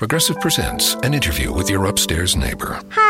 Progressive presents an interview with your upstairs neighbor. Hi,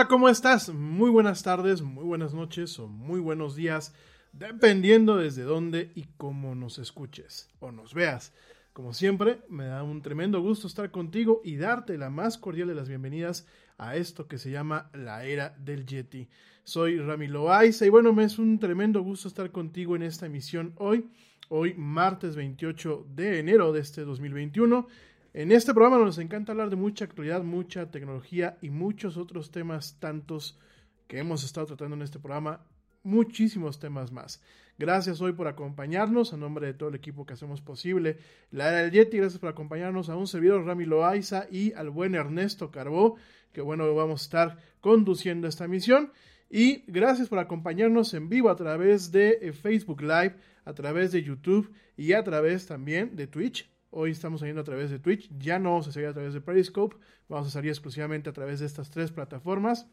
Hola, ¿cómo estás? Muy buenas tardes, muy buenas noches o muy buenos días, dependiendo desde dónde y cómo nos escuches o nos veas. Como siempre, me da un tremendo gusto estar contigo y darte la más cordial de las bienvenidas a esto que se llama la era del Yeti. Soy Rami Loaiza y bueno, me es un tremendo gusto estar contigo en esta emisión hoy, hoy martes 28 de enero de este 2021. En este programa nos encanta hablar de mucha actualidad, mucha tecnología y muchos otros temas tantos que hemos estado tratando en este programa, muchísimos temas más. Gracias hoy por acompañarnos, a nombre de todo el equipo que hacemos posible la era del Yeti, gracias por acompañarnos a un servidor Rami Loaiza y al buen Ernesto Carbó, que bueno, vamos a estar conduciendo esta misión. Y gracias por acompañarnos en vivo a través de eh, Facebook Live, a través de YouTube y a través también de Twitch. Hoy estamos saliendo a través de Twitch, ya no vamos a a través de Periscope, vamos a salir exclusivamente a través de estas tres plataformas,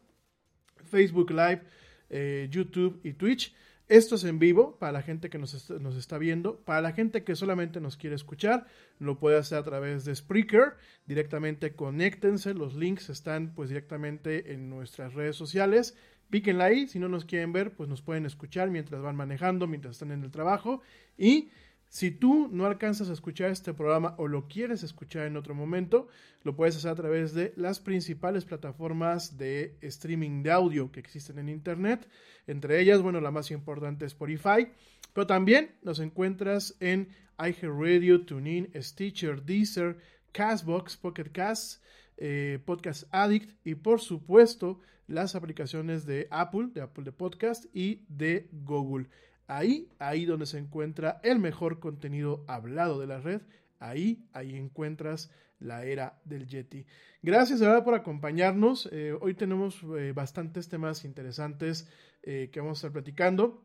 Facebook Live, eh, YouTube y Twitch. Esto es en vivo para la gente que nos nos está, viendo. Para la gente que solamente nos quiere escuchar, lo puede hacer a través de Spreaker. Directamente conéctense. Los links están pues directamente en nuestras redes sociales. Píquenla ahí. Si no nos quieren ver, pues nos pueden escuchar mientras van manejando, mientras están en el trabajo. Y si tú no alcanzas a escuchar este programa o lo quieres escuchar en otro momento, lo puedes hacer a través de las principales plataformas de streaming de audio que existen en Internet. Entre ellas, bueno, la más importante es Spotify, pero también nos encuentras en iHeartRadio, TuneIn, Stitcher, Deezer, Castbox, Pocket Cast, eh, Podcast Addict y por supuesto las aplicaciones de Apple, de Apple de Podcast y de Google. Ahí, ahí donde se encuentra el mejor contenido hablado de la red, ahí, ahí encuentras la era del Yeti. Gracias verdad por acompañarnos. Eh, hoy tenemos eh, bastantes temas interesantes eh, que vamos a estar platicando.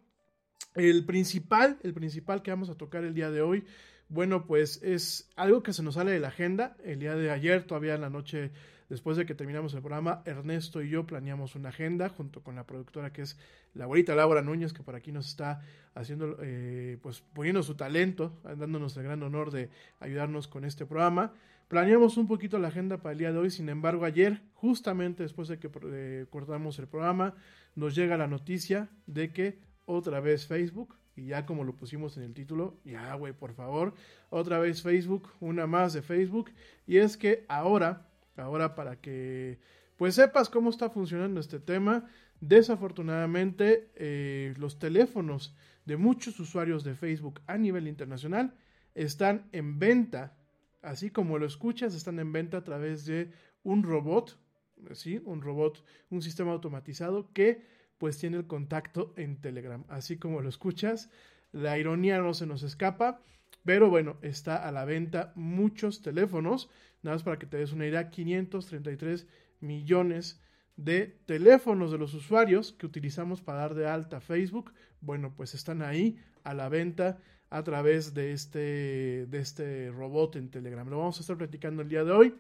El principal, el principal que vamos a tocar el día de hoy, bueno, pues es algo que se nos sale de la agenda. El día de ayer, todavía en la noche Después de que terminamos el programa, Ernesto y yo planeamos una agenda junto con la productora que es la abuelita Laura Núñez, que por aquí nos está haciendo, eh, pues poniendo su talento, dándonos el gran honor de ayudarnos con este programa. Planeamos un poquito la agenda para el día de hoy, sin embargo, ayer, justamente después de que eh, cortamos el programa, nos llega la noticia de que otra vez Facebook y ya como lo pusimos en el título, ya güey, por favor, otra vez Facebook, una más de Facebook, y es que ahora Ahora para que pues sepas cómo está funcionando este tema, desafortunadamente eh, los teléfonos de muchos usuarios de Facebook a nivel internacional están en venta, así como lo escuchas, están en venta a través de un robot, ¿sí? Un robot, un sistema automatizado que pues tiene el contacto en Telegram, así como lo escuchas. La ironía no se nos escapa, pero bueno, está a la venta muchos teléfonos Nada más para que te des una idea, 533 millones de teléfonos de los usuarios que utilizamos para dar de alta Facebook, bueno, pues están ahí a la venta a través de este, de este robot en Telegram. Lo vamos a estar platicando el día de hoy.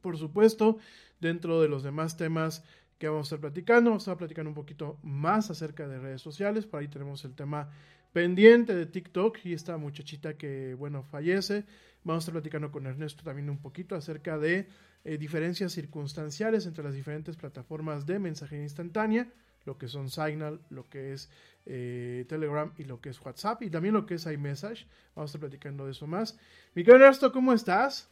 Por supuesto, dentro de los demás temas que vamos a estar platicando, vamos a estar platicando un poquito más acerca de redes sociales. Por ahí tenemos el tema pendiente de TikTok y esta muchachita que, bueno, fallece. Vamos a estar platicando con Ernesto también un poquito acerca de eh, diferencias circunstanciales entre las diferentes plataformas de mensajería instantánea, lo que son Signal, lo que es eh, Telegram y lo que es WhatsApp y también lo que es iMessage. Vamos a estar platicando de eso más. Mi querido Ernesto, ¿cómo estás?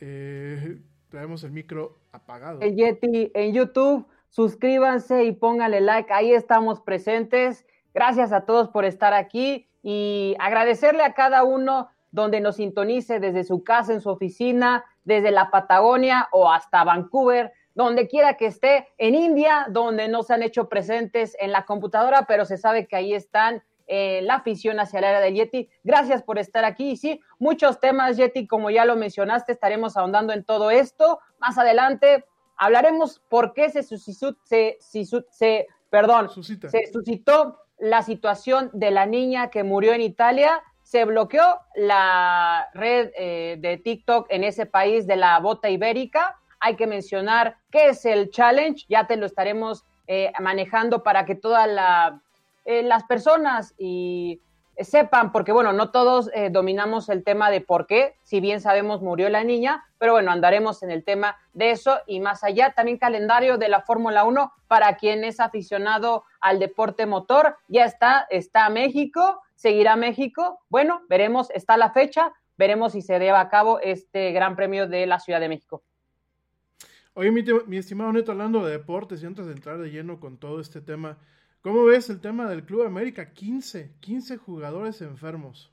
Eh, traemos el micro apagado. El Yeti en YouTube, suscríbanse y pónganle like, ahí estamos presentes. Gracias a todos por estar aquí y agradecerle a cada uno donde nos sintonice desde su casa, en su oficina, desde la Patagonia o hasta Vancouver, donde quiera que esté, en India, donde no se han hecho presentes en la computadora, pero se sabe que ahí están eh, la afición hacia el área del Yeti. Gracias por estar aquí. Y sí, muchos temas, Yeti, como ya lo mencionaste, estaremos ahondando en todo esto. Más adelante hablaremos por qué se suscitó, se, se, perdón, se suscitó la situación de la niña que murió en Italia. Se bloqueó la red eh, de TikTok en ese país de la bota ibérica. Hay que mencionar qué es el challenge. Ya te lo estaremos eh, manejando para que toda la eh, las personas y sepan, porque bueno, no todos eh, dominamos el tema de por qué, si bien sabemos murió la niña, pero bueno, andaremos en el tema de eso y más allá, también calendario de la Fórmula 1 para quien es aficionado al deporte motor, ya está, está México, seguirá México, bueno, veremos, está la fecha, veremos si se lleva a cabo este Gran Premio de la Ciudad de México. Oye, mi, mi estimado Neto, hablando de deportes y antes de entrar de lleno con todo este tema, ¿Cómo ves el tema del Club América? 15, 15 jugadores enfermos.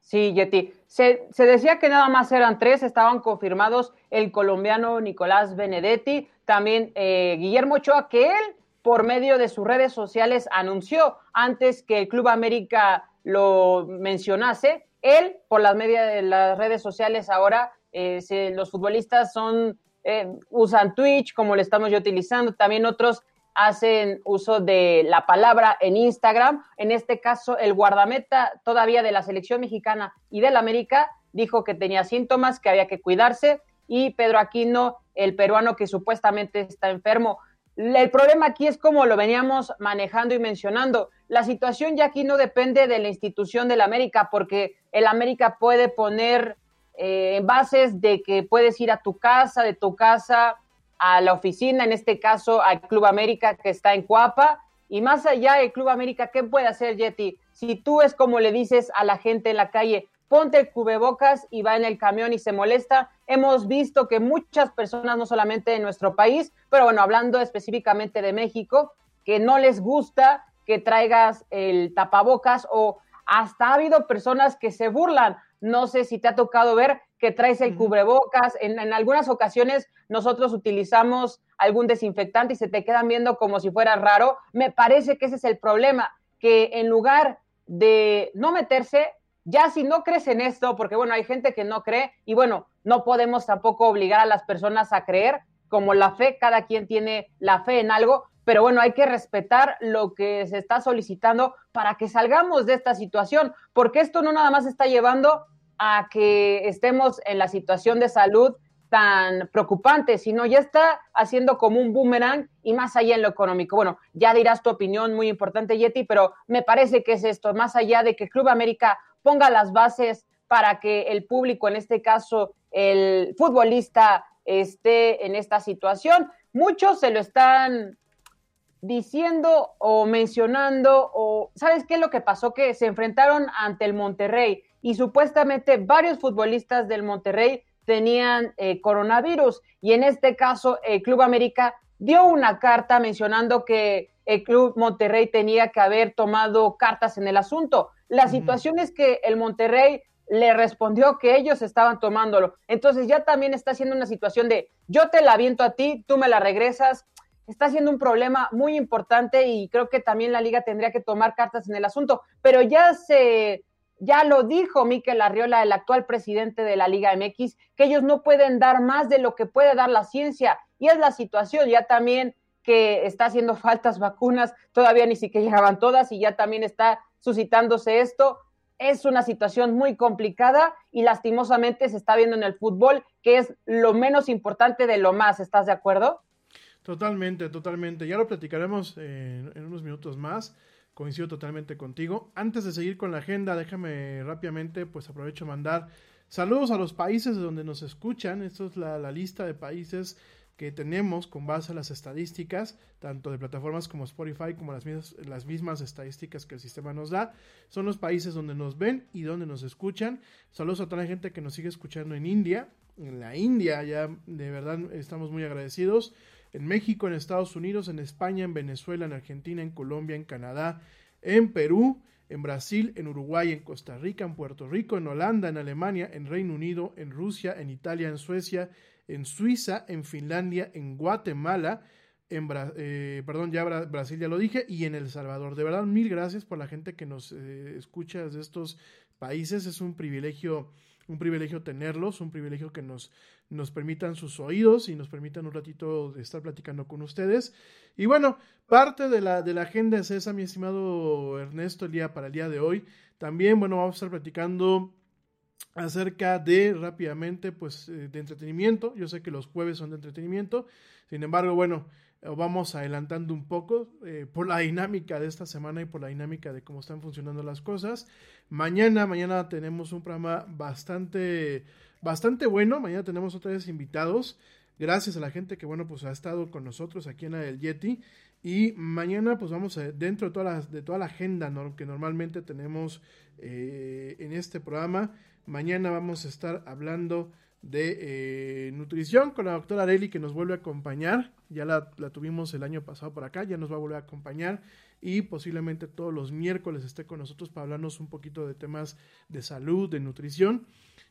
Sí, Yeti. Se, decía que nada más eran tres, estaban confirmados el colombiano Nicolás Benedetti, también eh, Guillermo Ochoa, que él por medio de sus redes sociales anunció antes que el Club América lo mencionase. Él, por las medias de las redes sociales ahora, eh, los futbolistas son eh, usan Twitch, como le estamos yo utilizando, también otros hacen uso de la palabra en Instagram. En este caso, el guardameta todavía de la selección mexicana y del América dijo que tenía síntomas, que había que cuidarse. Y Pedro Aquino, el peruano que supuestamente está enfermo. El problema aquí es como lo veníamos manejando y mencionando. La situación ya aquí no depende de la institución del América, porque el América puede poner eh, bases de que puedes ir a tu casa, de tu casa a la oficina, en este caso al Club América que está en Cuapa. Y más allá del Club América, ¿qué puede hacer Yeti? Si tú es como le dices a la gente en la calle, ponte el cubrebocas y va en el camión y se molesta. Hemos visto que muchas personas, no solamente en nuestro país, pero bueno, hablando específicamente de México, que no les gusta que traigas el tapabocas o hasta ha habido personas que se burlan. No sé si te ha tocado ver que traes el cubrebocas. En, algunas ocasiones nosotros utilizamos algún desinfectante y se te quedan viendo como si fuera raro. Me parece que ese es el problema, que en lugar de no meterse, ya si no crees en esto, porque bueno, hay gente que no cree y bueno, no podemos tampoco obligar a las personas a creer, como la fe, cada quien tiene la fe en algo, pero bueno, hay que respetar lo que se está solicitando para que salgamos de esta situación, porque esto no nada más está llevando a que estemos en la situación de salud tan preocupante, sino ya está haciendo como un boomerang y más allá en lo económico. Bueno, ya dirás tu opinión muy importante, Yeti, pero me parece que es esto, más allá de que Club América ponga las bases para que el público, en este caso el futbolista, esté en esta situación. Muchos se lo están diciendo o mencionando o ¿sabes qué es lo que pasó? Que se enfrentaron ante el Monterrey y supuestamente varios futbolistas del Monterrey tenían eh, coronavirus y en este caso el Club América dio una carta mencionando que el Club Monterrey tenía que haber tomado cartas en el asunto. La situación es que el Monterrey le respondió que ellos estaban tomándolo. Entonces ya también está siendo una situación de yo te la aviento a ti, tú me la regresas. Está siendo un problema muy importante y creo que también la liga tendría que tomar cartas en el asunto. Pero ya se ya lo dijo Miquel Arriola, el actual presidente de la Liga MX, que ellos no pueden dar más de lo que puede dar la ciencia. Y es la situación, ya también que está haciendo faltas vacunas, todavía ni siquiera llegaban todas y ya también está suscitándose esto. Es una situación muy complicada y lastimosamente se está viendo en el fútbol, que es lo menos importante de lo más. ¿Estás de acuerdo? Totalmente, totalmente. Ya lo platicaremos en, en unos minutos más coincido totalmente contigo. Antes de seguir con la agenda, déjame rápidamente, pues aprovecho mandar saludos a los países de donde nos escuchan. Esto es la, lista de países que tenemos con base a las estadísticas, tanto de plataformas como Spotify, como las mismas, las mismas estadísticas que el sistema nos da. Son los países donde nos ven y donde nos escuchan. Saludos a toda la gente que nos sigue escuchando en India. En la India ya de verdad estamos muy agradecidos en México, en Estados Unidos, en España, en Venezuela, en Argentina, en Colombia, en Canadá, en Perú, en Brasil, en Uruguay, en Costa Rica, en Puerto Rico, en Holanda, en Alemania, en Reino Unido, en Rusia, en Italia, en Suecia, en Suiza, en Finlandia, en Guatemala, en eh, perdón, ya Brasil ya lo dije, y en El Salvador. De verdad, mil gracias por la gente que nos eh, escucha desde estos países. Es un privilegio, un privilegio tenerlos, un privilegio que nos, nos permitan sus oídos y nos permitan un ratito estar platicando con ustedes. Y bueno, parte de la, de la agenda es esa, mi estimado Ernesto, el día para el día de hoy. También, bueno, vamos a estar platicando acerca de rápidamente, pues, eh, de entretenimiento. Yo sé que los jueves son de entretenimiento. Sin embargo, bueno, vamos adelantando un poco eh, por la dinámica de esta semana y por la dinámica de cómo están funcionando las cosas. Mañana, mañana tenemos un programa bastante, bastante bueno. Mañana tenemos otra vez invitados. Gracias a la gente que, bueno, pues ha estado con nosotros aquí en el Yeti. Y mañana, pues vamos a, dentro de toda la, de toda la agenda que normalmente tenemos eh, en este programa, mañana vamos a estar hablando de eh, nutrición con la doctora Areli que nos vuelve a acompañar. Ya la, tuvimos el año pasado por acá, ya nos va a volver a acompañar y posiblemente todos los miércoles esté con nosotros para hablarnos un poquito de temas de salud, de nutrición.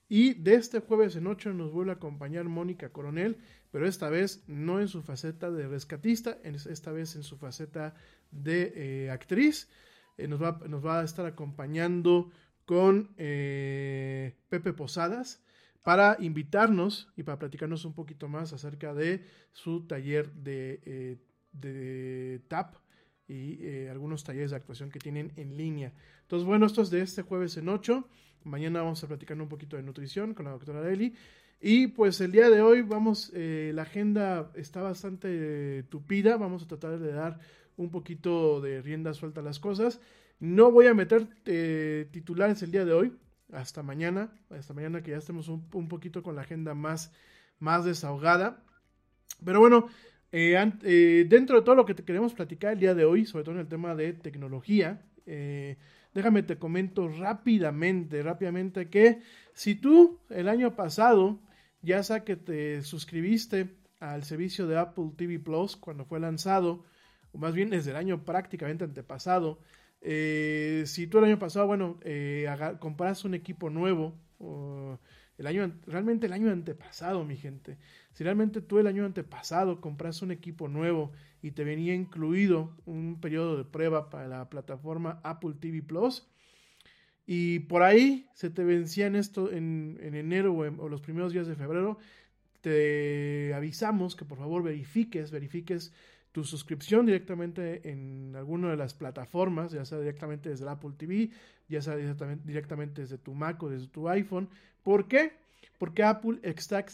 Y de este jueves en 8 nos vuelve a acompañar Mónica Coronel, pero esta vez no en su faceta de rescatista, esta vez en su faceta de eh, actriz. Eh, nos, va, nos, va, a estar acompañando con Pepe Posadas para invitarnos y para platicarnos un poquito más acerca de su taller de, eh, de TAP y eh, algunos talleres de actuación que tienen en línea. Entonces, bueno, esto es de este jueves en 8. Mañana vamos a platicar un poquito de nutrición con la doctora Eli. Y pues el día de hoy vamos, eh, la agenda está bastante tupida, vamos a tratar de dar un poquito de rienda suelta a las cosas. No voy a meter titulares el día de hoy, hasta mañana, hasta mañana que ya estemos un, poquito con la agenda más, más desahogada. Pero bueno, eh, eh, dentro de todo lo que te queremos platicar el día de hoy, sobre todo en el tema de tecnología, eh, déjame te comento rápidamente, rápidamente que si tú el año pasado, ya sea que te suscribiste al servicio de Apple TV Plus cuando fue lanzado, o más bien desde el año prácticamente antepasado, eh, si tú el año pasado, bueno, eh, compras un equipo nuevo, el año, realmente el año antepasado, mi gente, si realmente tú el año antepasado compras un equipo nuevo y te venía incluido un periodo de prueba para la plataforma Apple TV Plus, y por ahí se te vencía en esto en, enero o, los primeros días de febrero, te avisamos que por favor verifiques, verifiques tu suscripción directamente en alguna de las plataformas, ya sea directamente desde Apple TV, ya sea directamente, desde tu Mac o desde tu iPhone. ¿Por qué? Porque Apple está,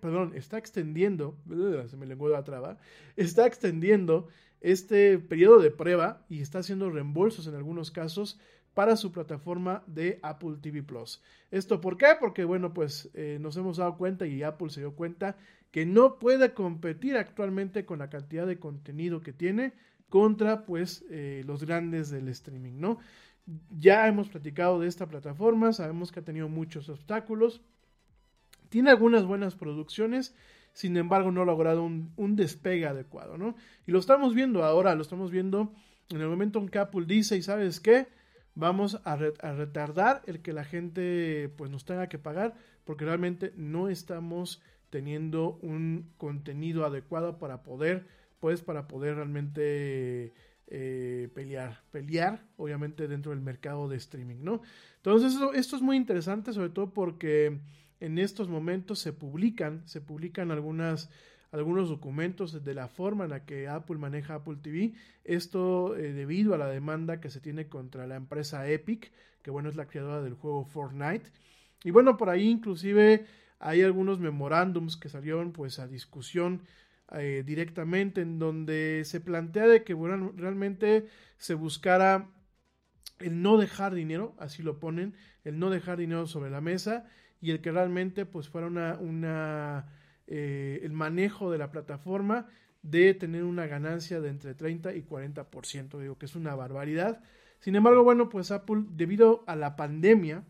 perdón, está extendiendo, se me la traba, está extendiendo este periodo de prueba y está haciendo reembolsos en algunos casos para su plataforma de Apple TV Plus. ¿Esto por qué? Porque, bueno, pues eh, nos hemos dado cuenta y Apple se dio cuenta que no puede competir actualmente con la cantidad de contenido que tiene contra pues eh, los grandes del streaming, ¿no? Ya hemos platicado de esta plataforma, sabemos que ha tenido muchos obstáculos, tiene algunas buenas producciones, sin embargo no ha logrado un, despegue adecuado, ¿no? Y lo estamos viendo ahora, lo estamos viendo en el momento en que Apple dice, ¿y sabes qué? Vamos a, a retardar el que la gente pues nos tenga que pagar porque realmente no estamos teniendo un contenido adecuado para poder, pues para poder realmente eh, pelear, pelear obviamente dentro del mercado de streaming, ¿no? Entonces esto, es muy interesante, sobre todo porque en estos momentos se publican, se publican algunas algunos documentos de la forma en la que Apple maneja Apple TV. Esto eh, debido a la demanda que se tiene contra la empresa Epic, que bueno es la creadora del juego Fortnite. Y bueno, por ahí inclusive hay algunos memorándums que salieron pues a discusión eh, directamente en donde se plantea de que bueno, realmente se buscara el no dejar dinero, así lo ponen, el no dejar dinero sobre la mesa y el que realmente pues fuera una, una eh, el manejo de la plataforma de tener una ganancia de entre 30 y 40%, digo que es una barbaridad. Sin embargo, bueno, pues Apple, debido a la pandemia,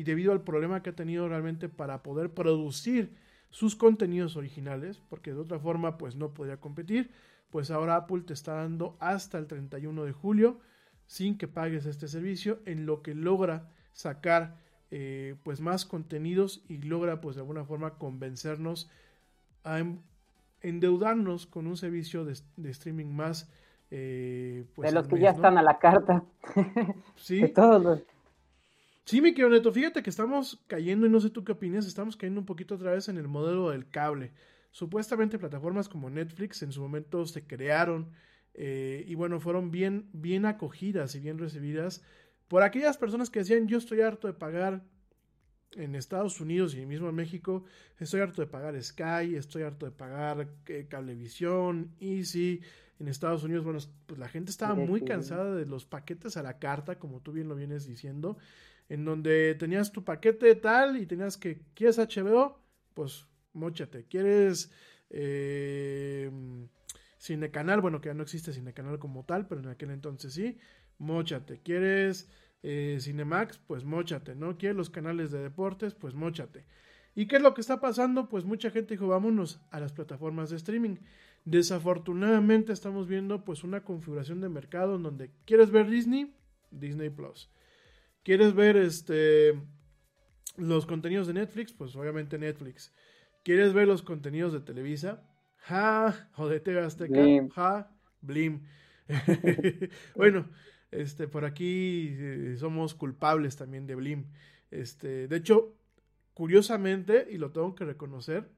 y debido al problema que ha tenido realmente para poder producir sus contenidos originales, porque de otra forma pues no podía competir, pues ahora Apple te está dando hasta el 31 de julio, sin que pagues este servicio, en lo que logra sacar eh, pues más contenidos y logra pues de alguna forma convencernos a endeudarnos con un servicio de, streaming más eh, pues, de los que ya están a la carta. Sí. Todos los... sí mi querido Neto fíjate que estamos cayendo y no sé tú qué opinas estamos cayendo un poquito otra vez en el modelo del cable supuestamente plataformas como Netflix en su momento se crearon eh, y bueno fueron bien bien acogidas y bien recibidas por aquellas personas que decían yo estoy harto de pagar en Estados Unidos y mismo en México, estoy harto de pagar Sky, estoy harto de pagar eh, Cablevisión, Easy. En Estados Unidos, bueno, pues la gente estaba muy cansada de los paquetes a la carta, como tú bien lo vienes diciendo, en donde tenías tu paquete tal y tenías que, ¿quieres HBO? Pues mochate. ¿Quieres eh, Cinecanal? Bueno, que ya no existe Cinecanal como tal, pero en aquel entonces sí mochate. ¿Quieres eh, Cinemax? Pues mochate, ¿no? ¿Quieres los canales de deportes? Pues mochate. ¿Y qué es lo que está pasando? Pues mucha gente dijo, vámonos a las plataformas de streaming. Desafortunadamente estamos viendo pues una configuración de mercado en donde quieres ver Disney, Disney Plus. ¿Quieres ver este los contenidos de Netflix? Pues obviamente Netflix. ¿Quieres ver los contenidos de Televisa? Ja, o de TV Azteca, ja, Blim. bueno, este, por aquí eh, somos culpables también de Blim. Este, de hecho, curiosamente, y lo tengo que reconocer,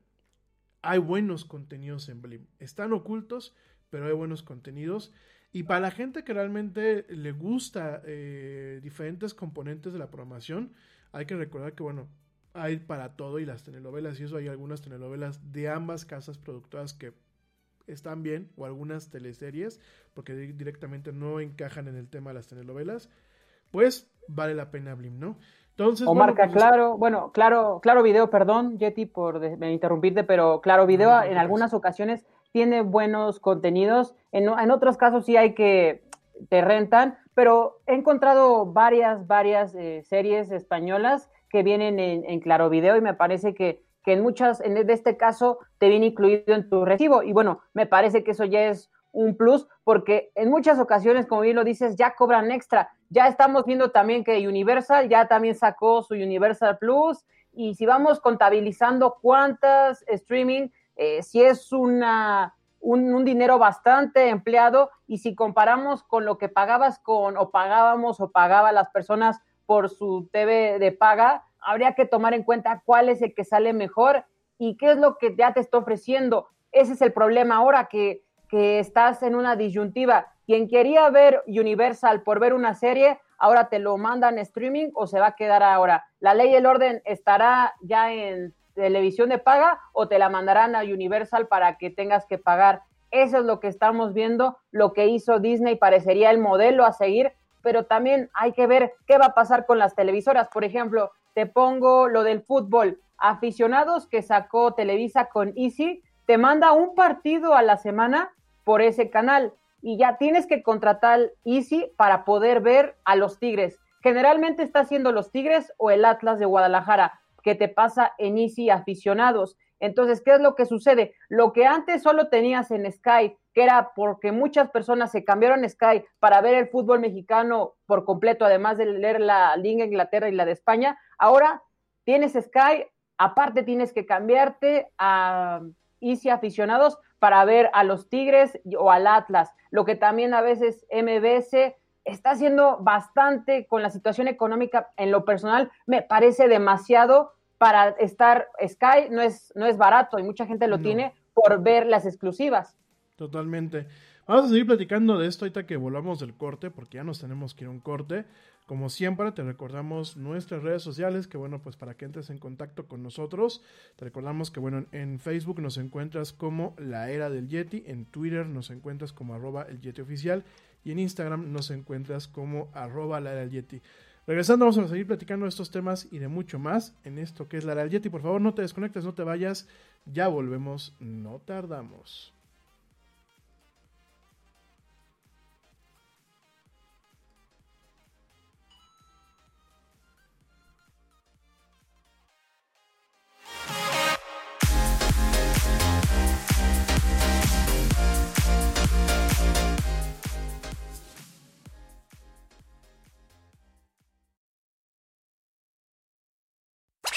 hay buenos contenidos en Blim. Están ocultos, pero hay buenos contenidos. Y para la gente que realmente le gusta eh, diferentes componentes de la programación, hay que recordar que, bueno, hay para todo y las telenovelas y eso hay algunas telenovelas de ambas casas productoras que están bien, o algunas teleseries, porque directamente no encajan en el tema de las telenovelas, pues vale la pena Blim, ¿no? Entonces, o marca pues, claro, bueno, claro, claro video, perdón, Yeti, por interrumpirte, pero claro video en algunas ocasiones tiene buenos contenidos, en, en otros casos sí hay que te rentan, pero he encontrado varias, varias eh, series españolas que vienen en, Claro Video y me parece que que en muchas, en este caso, te viene incluido en tu recibo. Y bueno, me parece que eso ya es un plus, porque en muchas ocasiones, como bien lo dices, ya cobran extra. Ya estamos viendo también que Universal ya también sacó su Universal Plus. Y si vamos contabilizando cuántas streaming, eh, si es una, un, dinero bastante empleado, y si comparamos con lo que pagabas con, o pagábamos o pagaban las personas por su TV de paga, habría que tomar en cuenta cuál es el que sale mejor y qué es lo que ya te está ofreciendo. Ese es el problema ahora que, que estás en una disyuntiva. Quien quería ver Universal por ver una serie, ahora te lo mandan streaming o se va a quedar ahora. La ley y el orden estará ya en televisión de paga o te la mandarán a Universal para que tengas que pagar. Eso es lo que estamos viendo, lo que hizo Disney parecería el modelo a seguir, pero también hay que ver qué va a pasar con las televisoras. Por ejemplo, te pongo lo del fútbol. Aficionados que sacó Televisa con Easy, te manda un partido a la semana por ese canal y ya tienes que contratar Easy para poder ver a los Tigres. Generalmente está haciendo los Tigres o el Atlas de Guadalajara, que te pasa en Easy aficionados. Entonces, ¿qué es lo que sucede? Lo que antes solo tenías en Sky, que era porque muchas personas se cambiaron Sky para ver el fútbol mexicano por completo, además de leer la Liga Inglaterra y la de España, ahora tienes Sky, aparte tienes que cambiarte a Easy aficionados para ver a los Tigres o al Atlas, lo que también a veces MBS está haciendo bastante con la situación económica en lo personal, me parece demasiado para estar Sky no es, no es barato y mucha gente lo tiene por ver las exclusivas. Totalmente. Vamos a seguir platicando de esto ahorita que volvamos del corte, porque ya nos tenemos que ir a un corte. Como siempre, te recordamos nuestras redes sociales, que bueno, pues para que entres en contacto con nosotros, te recordamos que bueno, en Facebook nos encuentras como La Era del Yeti, en Twitter nos encuentras como arroba el Yeti oficial y en Instagram nos encuentras como arroba La del. Regresando, vamos a seguir platicando de estos temas y de mucho más en esto que es la Real Yeti. Por favor, no te desconectes, no te vayas. Ya volvemos, no tardamos.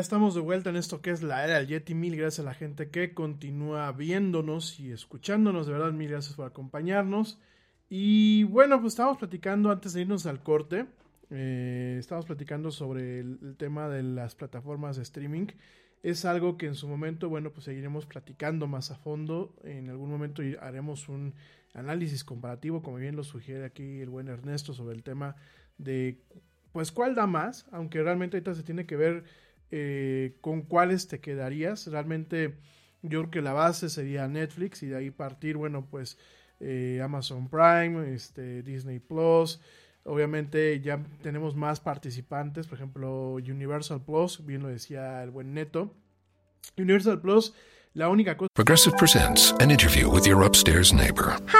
Estamos de vuelta en esto que es la era del Yeti. Mil gracias a la gente que continúa viéndonos y escuchándonos. De verdad, mil gracias por acompañarnos. Y bueno, pues estábamos platicando antes de irnos al corte. Eh, estábamos platicando sobre el, el, tema de las plataformas de streaming. Es algo que en su momento, bueno, pues seguiremos platicando más a fondo. En algún momento haremos un análisis comparativo, como bien lo sugiere aquí el buen Ernesto, sobre el tema de, pues, cuál da más. Aunque realmente ahorita se tiene que ver eh, con cuáles te quedarías. Realmente yo creo que la base sería Netflix y de ahí partir, bueno, pues eh, Amazon Prime, este, Disney Plus. Obviamente ya tenemos más participantes, por ejemplo Universal Plus, bien lo decía el buen Neto. Universal Plus, la única cosa... Progressive presents an interview with your upstairs neighbor. Hi.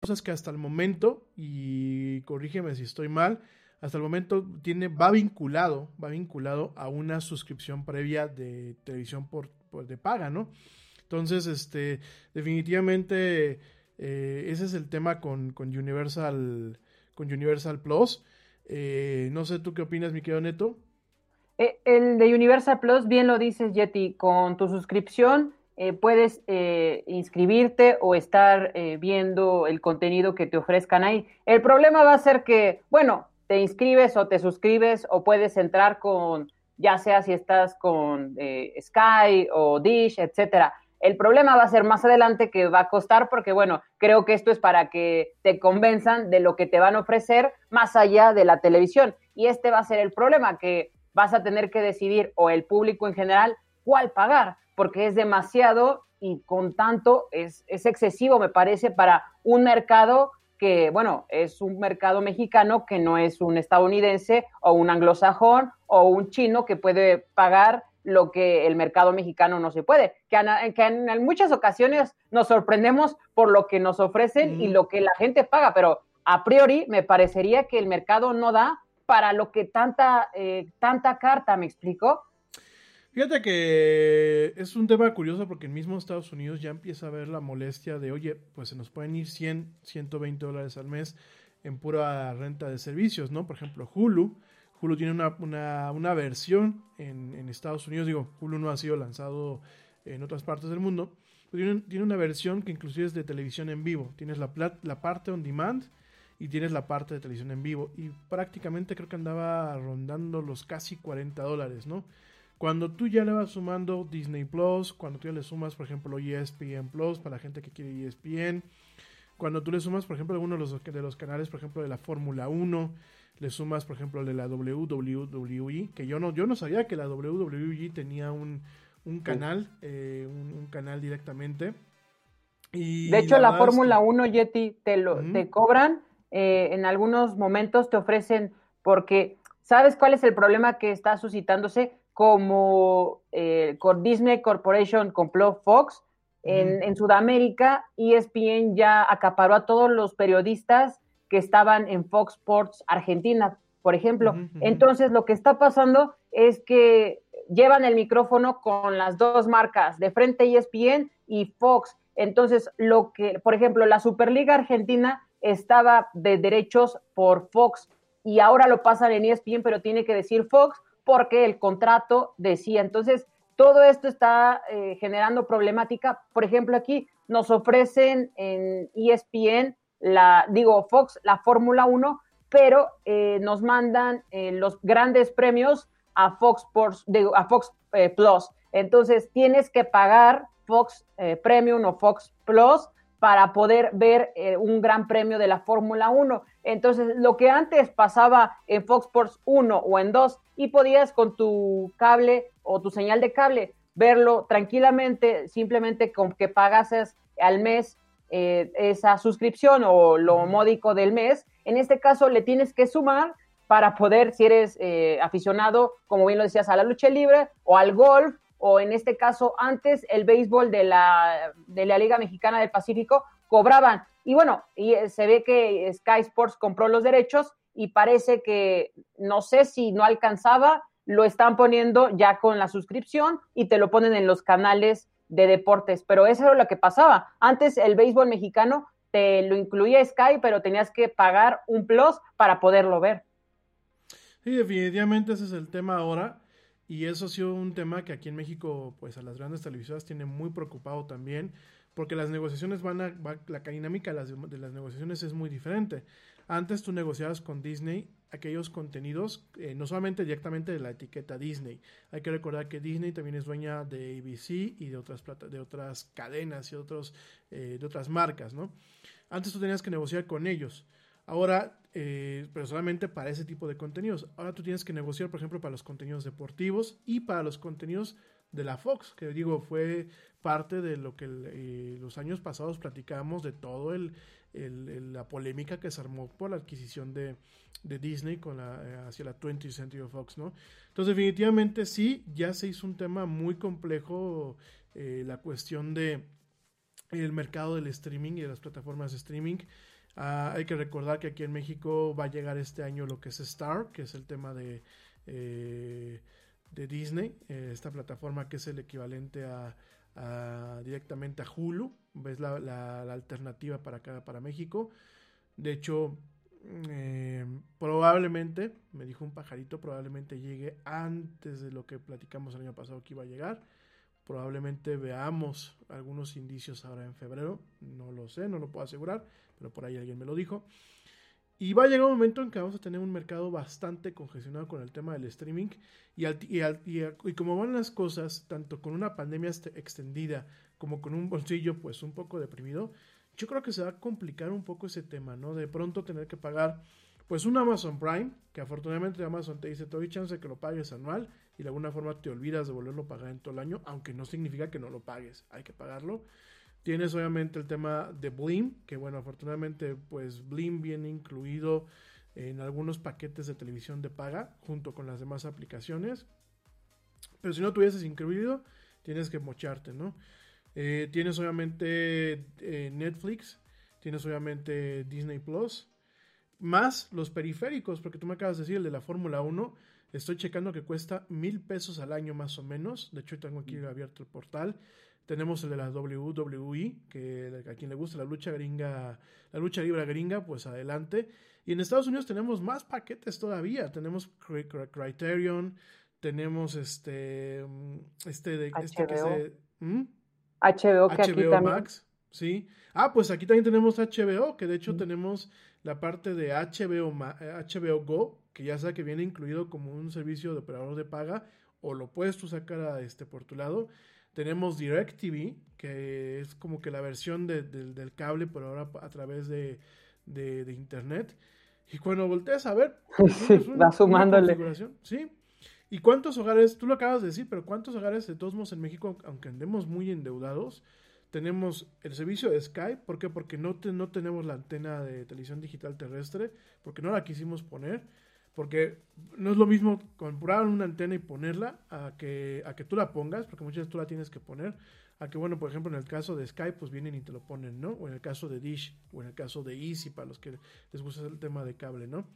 Cosas que hasta el momento, y corrígeme si estoy mal, hasta el momento tiene, va vinculado, va vinculado a una suscripción previa de televisión por, de paga, ¿no? Entonces, este, definitivamente, eh, ese es el tema con, con Universal, con Universal Plus. Eh, no sé tú qué opinas, mi querido Neto. Eh, el de Universal Plus, bien lo dices, Yeti, con tu suscripción eh, puedes eh, inscribirte o estar eh, viendo el contenido que te ofrezcan ahí. El problema va a ser que, bueno, te inscribes o te suscribes o puedes entrar con, ya sea si estás con Sky o Dish, etcétera. El problema va a ser más adelante que va a costar porque, bueno, creo que esto es para que te convenzan de lo que te van a ofrecer más allá de la televisión. Y este va a ser el problema, que vas a tener que decidir, o el público en general, cuál pagar porque es demasiado y con tanto es, es excesivo, me parece, para un mercado que, bueno, es un mercado mexicano que no es un estadounidense o un anglosajón o un chino que puede pagar lo que el mercado mexicano no se puede, que, en, que en muchas ocasiones nos sorprendemos por lo que nos ofrecen y lo que la gente paga, pero a priori me parecería que el mercado no da para lo que tanta, eh, tanta carta, ¿me explico? Fíjate que es un tema curioso porque en mismo Estados Unidos ya empieza a ver la molestia de, oye, pues se nos pueden ir 100, 120 dólares al mes en pura renta de servicios, ¿no? Por ejemplo, Hulu. Hulu tiene una, una, una versión en, en, Estados Unidos, digo, Hulu no ha sido lanzado en otras partes del mundo, tiene, tiene una versión que inclusive es de televisión en vivo. Tienes la, la parte on demand y tienes la parte de televisión en vivo. Y prácticamente creo que andaba rondando los casi 40 dólares, ¿no? Cuando tú ya le vas sumando Disney Plus, cuando tú ya le sumas, por ejemplo, ESPN Plus para la gente que quiere ESPN, cuando tú le sumas, por ejemplo, algunos de los, de los canales, por ejemplo, de la Fórmula 1, le sumas, por ejemplo, de la WWE, que yo no, yo no sabía que la WWE tenía un, un canal, eh, un, un, canal directamente. Y de hecho, la, la Fórmula que... 1, Yeti, te, lo, uh -huh. te cobran, eh, en algunos momentos te ofrecen, porque, ¿sabes cuál es el problema que está suscitándose? Como eh, Disney Corporation compró Fox, en, en, Sudamérica ESPN ya acaparó a todos los periodistas que estaban en Fox Sports Argentina, por ejemplo. Entonces lo que está pasando es que llevan el micrófono con las dos marcas, de frente ESPN y Fox. Entonces, lo que, por ejemplo, la Superliga Argentina estaba de derechos por Fox y ahora lo pasan en ESPN, pero tiene que decir Fox porque el contrato decía. Entonces, todo esto está eh, generando problemática. Por ejemplo, aquí nos ofrecen en ESPN, la, digo, Fox, la Fórmula 1, pero eh, nos mandan eh, los grandes premios a Fox, Sports, digo, a Fox eh, Plus. Entonces, tienes que pagar Fox Premium o Fox Plus para poder ver eh, un gran premio de la Fórmula 1. Entonces, lo que antes pasaba en Fox Sports 1 o en 2 y podías con tu cable o tu señal de cable verlo tranquilamente, simplemente con que pagases al mes eh, esa suscripción o lo módico del mes, en este caso le tienes que sumar para poder, si eres eh, aficionado, como bien lo decías, a la lucha libre o al golf o en este caso antes el béisbol de la, de la Liga Mexicana del Pacífico, cobraban. Y bueno, y se ve que Sky Sports compró los derechos y parece que no sé si no alcanzaba, lo están poniendo ya con la suscripción y te lo ponen en los canales de deportes. Pero eso era lo que pasaba. Antes el béisbol mexicano te lo incluía Sky, pero tenías que pagar un plus para poderlo ver. Sí, definitivamente ese es el tema ahora. Y eso ha sido un tema que aquí en México, pues a las grandes televisoras tiene muy preocupado también, porque las negociaciones van a, la dinámica de las, de las, negociaciones es muy diferente. Antes tú negociabas con Disney aquellos contenidos, eh, no solamente directamente de la etiqueta Disney. Hay que recordar que Disney también es dueña de ABC y de otras, de otras cadenas y otros, eh, de otras marcas, ¿no? Antes tú tenías que negociar con ellos. Ahora, eh, pero solamente para ese tipo de contenidos. Ahora tú tienes que negociar, por ejemplo, para los contenidos deportivos y para los contenidos de la Fox, que digo, fue parte de lo que eh, los años pasados platicamos de todo el, la polémica que se armó por la adquisición de, Disney con la, eh, hacia la 20th Century Fox, ¿no? Entonces, definitivamente sí, ya se hizo un tema muy complejo la cuestión de el mercado del streaming y de las plataformas de streaming. Ah, hay que recordar que aquí en México va a llegar este año lo que es Star, que es el tema de, eh, de Disney, eh, esta plataforma que es el equivalente a, directamente a Hulu, es la, la, alternativa para acá, para México. De hecho, eh, probablemente, me dijo un pajarito, probablemente llegue antes de lo que platicamos el año pasado que iba a llegar. Probablemente veamos algunos indicios ahora en febrero, no lo sé, no lo puedo asegurar, pero por ahí alguien me lo dijo. Y va a llegar un momento en que vamos a tener un mercado bastante congestionado con el tema del streaming. Y, y, como van las cosas, tanto con una pandemia extendida como con un bolsillo pues un poco deprimido, yo creo que se va a complicar un poco ese tema, ¿no? De pronto tener que pagar pues un Amazon Prime, que afortunadamente Amazon te dice, te doy chance de que lo pagues anual y de alguna forma te olvidas de volverlo a pagar en todo el año, aunque no significa que no lo pagues, hay que pagarlo. Tienes obviamente el tema de Blim, que bueno, afortunadamente pues Blim viene incluido en algunos paquetes de televisión de paga junto con las demás aplicaciones. Pero si no tuvieses incluido, tienes que mocharte, ¿no? Eh, tienes obviamente eh, Netflix, tienes obviamente Disney Plus, más los periféricos, porque tú me acabas de decir el de la Fórmula 1, estoy checando que cuesta mil pesos al año más o menos, de hecho tengo aquí abierto el portal, tenemos el de la WWE, que a quien le gusta la lucha gringa, la lucha libre gringa, pues adelante. Y en Estados Unidos tenemos más paquetes todavía. Tenemos Criterion, tenemos este, este de HBO. este que se, HBO que aquí también. Max, sí. Ah, pues aquí también tenemos HBO, que de hecho tenemos la parte de HBO, HBO Go, que ya sabe que viene incluido como un servicio de operador de paga, o lo puedes tú sacar a este por tu lado. Tenemos DirecTV, que es como que la versión del cable, pero ahora a través de, internet. Y cuando volteas a ver, sí, va sumándole. Sí. ¿Y cuántos hogares, tú lo acabas de decir, pero cuántos hogares de todos modos en México, aunque andemos muy endeudados, tenemos el servicio de Skype? ¿Por qué? Porque no, no tenemos la antena de televisión digital terrestre, porque no la quisimos poner porque no es lo mismo comprar una antena y ponerla a que, a que tú la pongas, porque muchas veces tú la tienes que poner, a que, bueno, por ejemplo, en el caso de Skype, pues vienen y te lo ponen, ¿no? O en el caso de Dish, o en el caso de Easy, para los que les gusta el tema de cable, ¿no?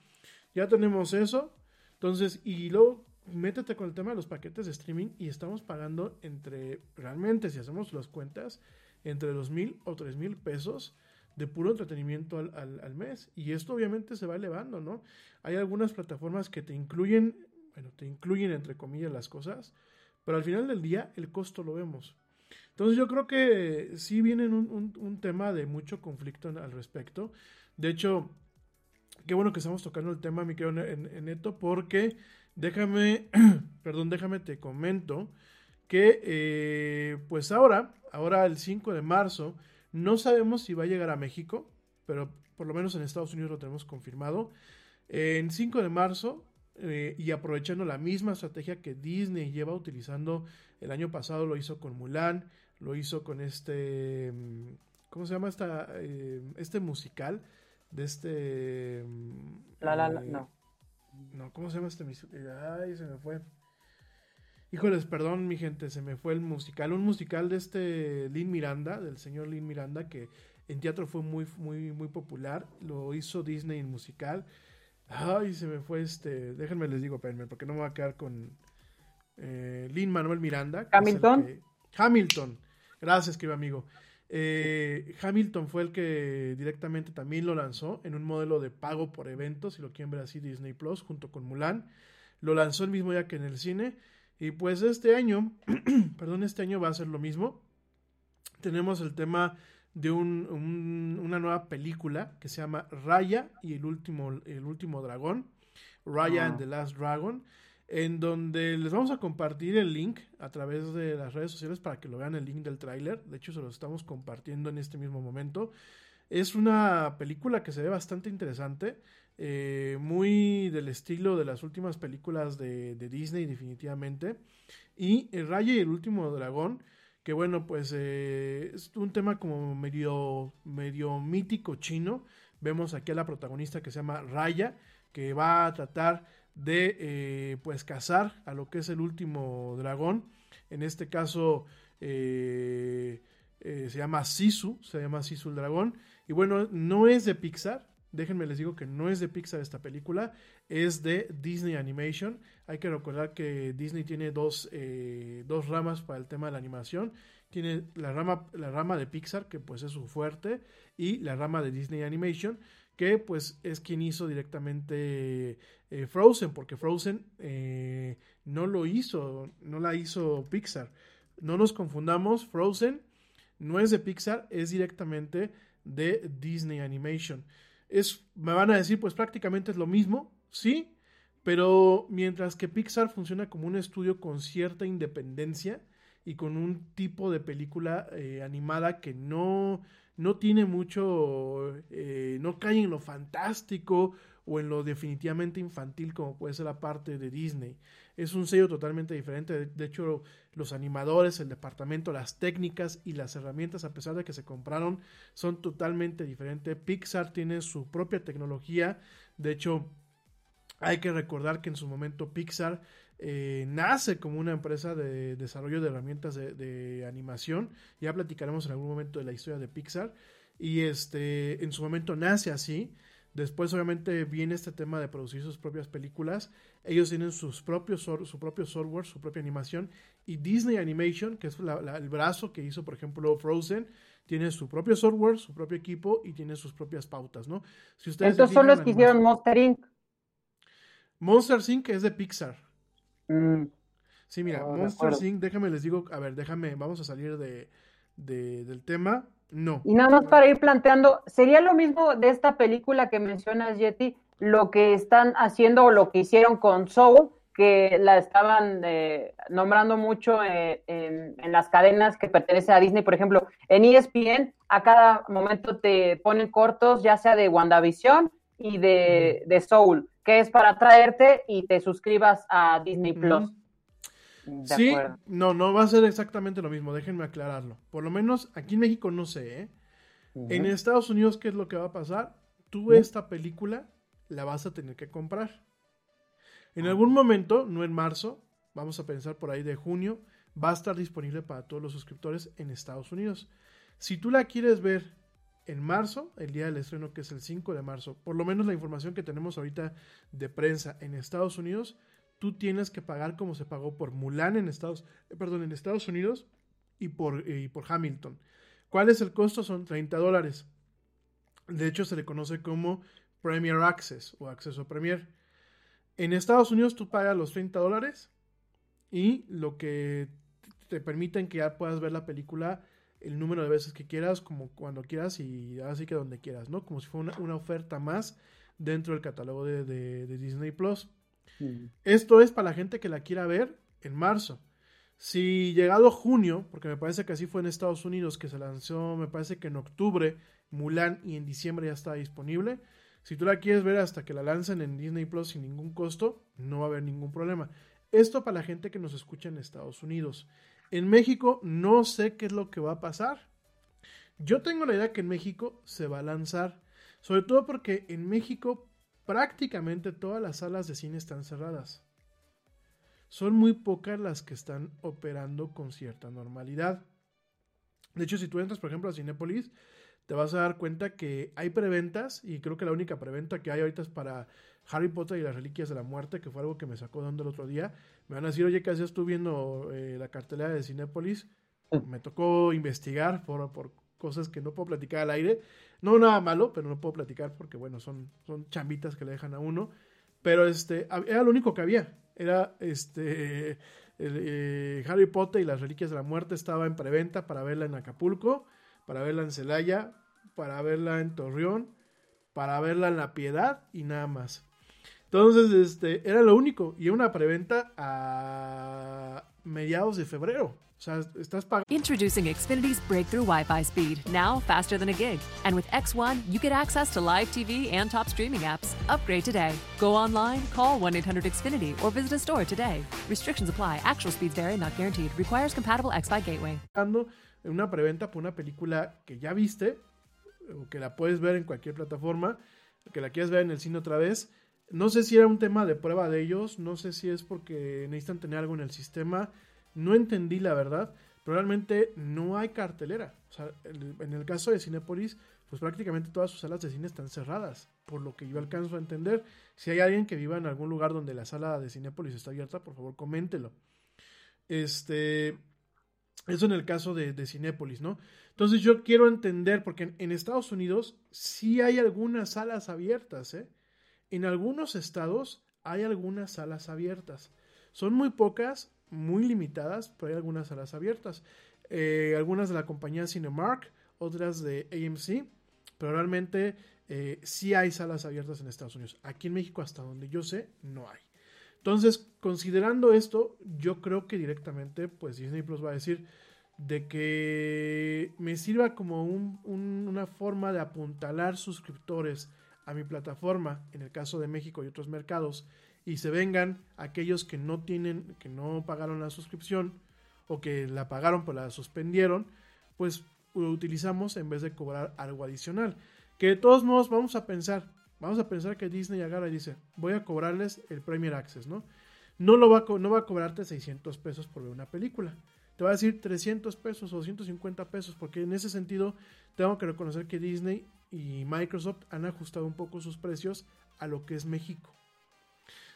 Ya tenemos eso. Entonces, y luego métete con el tema de los paquetes de streaming y estamos pagando entre, realmente, si hacemos las cuentas, entre dos mil o tres mil pesos de puro entretenimiento al, al, mes. Y esto obviamente se va elevando, ¿no? Hay algunas plataformas que te incluyen, bueno, te incluyen entre comillas las cosas, pero al final del día el costo lo vemos. Entonces yo creo que sí viene un, un, tema de mucho conflicto al respecto. De hecho, qué bueno que estamos tocando el tema, mi querido Neto, porque déjame, perdón, déjame te comento que eh, pues ahora, ahora el 5 de marzo, no sabemos si va a llegar a México, pero por lo menos en Estados Unidos lo tenemos confirmado. En 5 de marzo, eh, y aprovechando la misma estrategia que Disney lleva utilizando el año pasado, lo hizo con Mulan, lo hizo con este, mm, ¿cómo se llama esta, eh, este musical? De este... Mm, la, la, la, eh, no. No, ¿cómo se llama este musical? Ay, se me fue. Híjoles, perdón, mi gente, se me fue el musical. Un musical de este Lin Miranda, del señor Lin Miranda, que en teatro fue muy, muy, muy popular. Lo hizo Disney en musical. Ay, se me fue este. Déjenme les digo, espérenme, porque no me voy a quedar con eh, Lin Manuel Miranda. Hamilton. Hamilton. Gracias, querido amigo. Eh, Hamilton fue el que directamente también lo lanzó en un modelo de pago por eventos, si lo quieren ver así, Disney Plus, junto con Mulan. Lo lanzó el mismo día que en el cine. Y pues este año, perdón, este año va a ser lo mismo. Tenemos el tema de un, un, una nueva película que se llama Raya y el último, el último dragón. Raya and the Last Dragon en donde les vamos a compartir el link a través de las redes sociales para que lo vean el link del tráiler. De hecho, se lo estamos compartiendo en este mismo momento. Es una película que se ve bastante interesante, eh, muy del estilo de las últimas películas de, Disney, definitivamente. Y El Raya y el último dragón, que bueno, pues eh, es un tema como medio, medio mítico chino. Vemos aquí a la protagonista que se llama Raya, que va a tratar de eh, pues cazar a lo que es el último dragón. En este caso se llama Sisu, se llama Sisu el dragón. Y bueno, no es de Pixar. Déjenme les digo que no es de Pixar esta película, es de Disney Animation. Hay que recordar que Disney tiene dos, dos ramas para el tema de la animación. Tiene la rama, la rama de Pixar, que pues es su fuerte, y la rama de Disney Animation, que pues es quien hizo directamente eh, Frozen, porque Frozen eh, no lo hizo, no la hizo Pixar. No nos confundamos, Frozen no es de Pixar, es directamente de Disney Animation. Es, me van a decir, pues prácticamente es lo mismo, sí, pero mientras que Pixar funciona como un estudio con cierta independencia y con un tipo de película eh, animada que no no tiene mucho, eh, no cae en lo fantástico o en lo definitivamente infantil como puede ser la parte de Disney. Es un sello totalmente diferente. De, hecho, los animadores, el departamento, las técnicas y las herramientas, a pesar de que se compraron, son totalmente diferentes. Pixar tiene su propia tecnología. De hecho, hay que recordar que en su momento Pixar eh, nace como una empresa de desarrollo de herramientas de, animación. Ya platicaremos en algún momento de la historia de Pixar. Y este, en su momento nace así. Después, obviamente, viene este tema de producir sus propias películas. Ellos tienen sus propios su propio software, su propia animación. Y Disney Animation, que es el brazo que hizo, por ejemplo, Frozen, tiene su propio software, su propio equipo y tiene sus propias pautas, ¿no? Si ustedes Estos son los que hicieron Monster Inc. Monster Inc. es de Pixar. Mm. Sí, mira, Monster Inc., déjame les digo, a ver, déjame, vamos a salir de, del tema. No. Y nada más para ir planteando, ¿sería lo mismo de esta película que mencionas, Yeti, lo que están haciendo o lo que hicieron con Soul, que la estaban eh, nombrando mucho eh, en, las cadenas que pertenecen a Disney, por ejemplo, en ESPN, a cada momento te ponen cortos, ya sea de WandaVision y de, de Soul que es para traerte y te suscribas a Disney Plus. Sí, no, no va a ser exactamente lo mismo, déjenme aclararlo. Por lo menos aquí en México no sé, ¿eh? En Estados Unidos, ¿qué es lo que va a pasar? Tú esta película la vas a tener que comprar. En algún momento, no en marzo, vamos a pensar por ahí de junio, va a estar disponible para todos los suscriptores en Estados Unidos. Si tú la quieres ver en marzo, el día del estreno que es el 5 de marzo, por lo menos la información que tenemos ahorita de prensa en Estados Unidos, tú tienes que pagar como se pagó por Mulan en Estados, eh, perdón, en Estados Unidos y por, eh, y por Hamilton. ¿Cuál es el costo? Son 30 dólares. De hecho, se le conoce como Premier Access o acceso Premier. En Estados Unidos tú pagas los 30 dólares y lo que te permiten que ya puedas ver la película el número de veces que quieras, como cuando quieras y así que donde quieras, ¿no? Como si fuera una, oferta más dentro del catálogo de, Disney Plus. Esto es para la gente que la quiera ver en marzo. Si llegado junio, porque me parece que así fue en Estados Unidos, que se lanzó, me parece que en octubre, Mulan y en diciembre ya está disponible. Si tú la quieres ver hasta que la lancen en Disney Plus sin ningún costo, no va a haber ningún problema. Esto para la gente que nos escucha en Estados Unidos. En México no sé qué es lo que va a pasar. Yo tengo la idea que en México se va a lanzar, sobre todo porque en México prácticamente todas las salas de cine están cerradas. Son muy pocas las que están operando con cierta normalidad. De hecho, si tú entras, por ejemplo, a Cinépolis, te vas a dar cuenta que hay preventas, y creo que la única preventa que hay ahorita es para Harry Potter y las Reliquias de la Muerte, que fue algo que me sacó de onda el otro día. Me van a decir, oye, ¿qué hacías tú viendo eh, la cartelera de Cinépolis? Me tocó investigar por, por cosas que no puedo platicar al aire. No nada malo, pero no puedo platicar porque, bueno, son, son chambitas que le dejan a uno. Pero este, era lo único que había. Era este. eh, Harry Potter y las Reliquias de la Muerte estaba en preventa para verla en Acapulco, para verla en Celaya, para verla en Torreón, para verla en La Piedad y nada más. Entonces, este, era lo único. Y una preventa a mediados de febrero. O sea, estás pagando. Introducing Xfinity's breakthrough Wi Fi speed, now faster than a gig. And with X1, you get access to live TV and top streaming apps. Upgrade today. Go online, call 1 800 Xfinity, or visit a store today. Restrictions apply. Actual speeds vary, not guaranteed. Requires compatible X Fi gateway. en una preventa por una película que ya viste, o que la puedes ver en cualquier plataforma, que la quieras ver en el cine otra vez. No sé si era un tema de prueba de ellos, no sé si es porque necesitan tener algo en el sistema, no entendí la verdad, pero realmente no hay cartelera. O sea, en el caso de Cinepolis, pues prácticamente todas sus salas de cine están cerradas, por lo que yo alcanzo a entender. Si hay alguien que viva en algún lugar donde la sala de Cinepolis está abierta, por favor coméntelo. Este, eso en el caso de, de Cinépolis, ¿no? Entonces yo quiero entender, porque en, en, Estados Unidos sí hay algunas salas abiertas, ¿eh? En algunos estados hay algunas salas abiertas. Son muy pocas, muy limitadas, pero hay algunas salas abiertas. Eh, algunas de la compañía Cinemark, otras de AMC, pero realmente eh, sí hay salas abiertas en Estados Unidos. Aquí en México, hasta donde yo sé, no hay. Entonces, considerando esto, yo creo que directamente, pues Disney Plus va a decir de que me sirva como un, un, una forma de apuntalar suscriptores a mi plataforma, en el caso de México y otros mercados, y se vengan aquellos que no tienen, que no pagaron la suscripción o que la pagaron pero la suspendieron, pues lo utilizamos en vez de cobrar algo adicional. Que de todos modos vamos a pensar, vamos a pensar que Disney agarra y dice, voy a cobrarles el Premier Access, ¿no? No, lo va a, no va a cobrarte 600 pesos por ver una película. Te va a decir 300 pesos o 150 pesos, porque en ese sentido tengo que reconocer que Disney y Microsoft han ajustado un poco sus precios a lo que es México.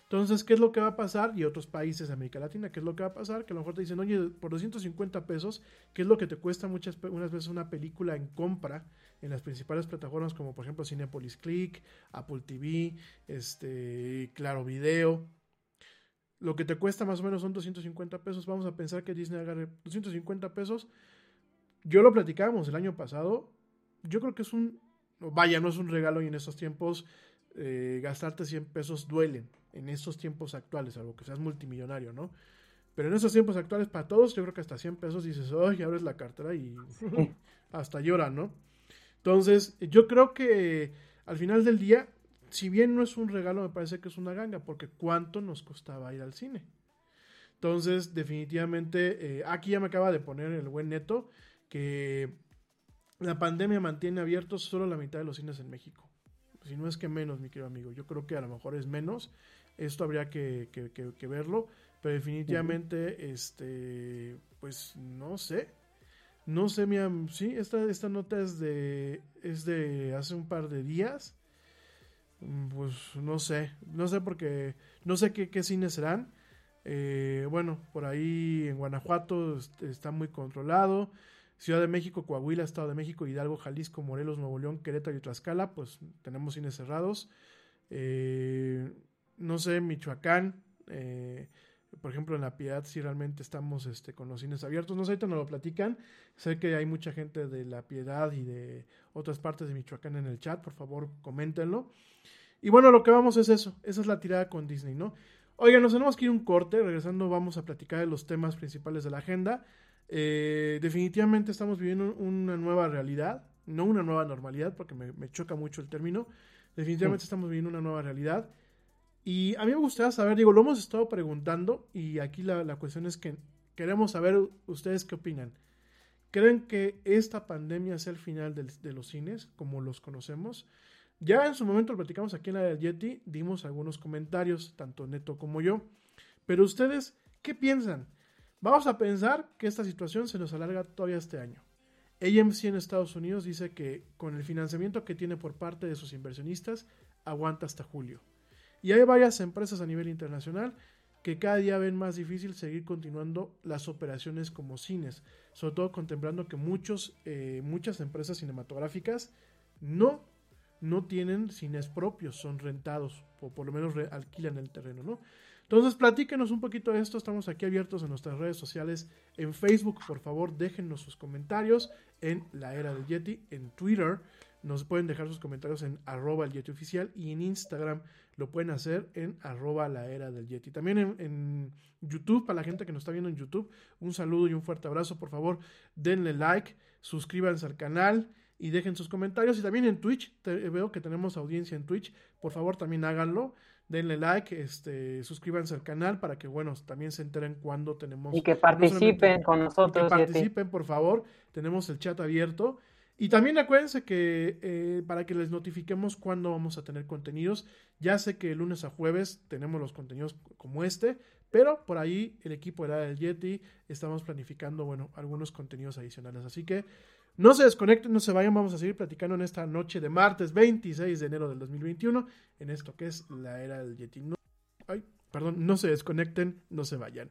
Entonces, ¿qué es lo que va a pasar? Y otros países de América Latina, ¿qué es lo que va a pasar? Que a lo mejor te dicen, oye, por 250 pesos, ¿qué es lo que te cuesta muchas unas veces una película en compra en las principales plataformas como por ejemplo Cinepolis Click, Apple TV, este, Claro Video? Lo que te cuesta más o menos son 250 pesos. Vamos a pensar que Disney agarre 250 pesos. Yo lo platicábamos el año pasado. Yo creo que es un, vaya, no es un regalo y en estos tiempos eh, gastarte 100 pesos duelen en estos tiempos actuales, algo que seas multimillonario, ¿no? Pero en estos tiempos actuales, para todos, yo creo que hasta 100 pesos dices, ay, abres la cartera y hasta llora, ¿no? Entonces, yo creo que al final del día, si bien no es un regalo, me parece que es una ganga, porque ¿cuánto nos costaba ir al cine? Entonces, definitivamente, eh, aquí ya me acaba de poner el buen neto que la pandemia mantiene abiertos solo la mitad de los cines en México. Si no es que menos, mi querido amigo. Yo creo que a lo mejor es menos. Esto habría que, que, que, que verlo. Pero definitivamente, uh -huh. este, pues no sé. No sé, mi sí, esta, esta nota es de, es de hace un par de días. Pues no sé, no sé porque, no sé qué, qué cines serán. Eh, bueno, por ahí en Guanajuato está muy controlado. Ciudad de México, Coahuila, Estado de México, Hidalgo, Jalisco, Morelos, Nuevo León, Querétaro y Tlaxcala, pues tenemos cines cerrados. Eh, no sé, Michoacán, eh, por ejemplo, en La Piedad, si realmente estamos este, con los cines abiertos. No sé, ahorita nos lo platican. Sé que hay mucha gente de La Piedad y de otras partes de Michoacán en el chat. Por favor, coméntenlo. Y bueno, lo que vamos es eso. Esa es la tirada con Disney, ¿no? Oigan, nos tenemos que ir un corte. Regresando, vamos a platicar de los temas principales de la agenda. Eh, definitivamente estamos viviendo una nueva realidad, no una nueva normalidad, porque me, me choca mucho el término. Definitivamente sí. estamos viviendo una nueva realidad. Y a mí me gustaría saber, digo, lo hemos estado preguntando y aquí la, la cuestión es que queremos saber ustedes qué opinan. ¿Creen que esta pandemia es el final de, de los cines, como los conocemos? Ya en su momento lo platicamos aquí en la del Yeti, dimos algunos comentarios, tanto Neto como yo. Pero ustedes, ¿qué piensan? Vamos a pensar que esta situación se nos alarga todavía este año. AMC en Estados Unidos dice que con el financiamiento que tiene por parte de sus inversionistas, aguanta hasta julio. Y hay varias empresas a nivel internacional que cada día ven más difícil seguir continuando las operaciones como cines, sobre todo contemplando que muchos, eh, muchas empresas cinematográficas no, no tienen cines propios, son rentados, o por lo menos alquilan el terreno, ¿no? Entonces, platíquenos un poquito de esto. Estamos aquí abiertos en nuestras redes sociales. En Facebook, por favor, déjennos sus comentarios. En la era del Yeti, en Twitter, nos pueden dejar sus comentarios en arroba el Yeti oficial. Y en Instagram lo pueden hacer en arroba la era del Yeti. También en, YouTube, para la gente que nos está viendo en YouTube, un saludo y un fuerte abrazo. Por favor, denle like, suscríbanse al canal y dejen sus comentarios. Y también en Twitch, veo que tenemos audiencia en Twitch. Por favor, también háganlo denle like, este, suscríbanse al canal para que, bueno, también se enteren cuando tenemos... Y que participen con nosotros. que participen, por favor. Tenemos el chat abierto. Y también acuérdense que eh, para que les notifiquemos cuándo vamos a tener contenidos. Ya sé que lunes a jueves tenemos los contenidos como este, pero por ahí el equipo de la del Yeti estamos planificando, bueno, algunos contenidos adicionales. Así que no se desconecten, no se vayan, vamos a seguir platicando en esta noche de martes 26 de enero del 2021 en esto que es la era del Yeti. ay, perdón, no se desconecten, no se vayan.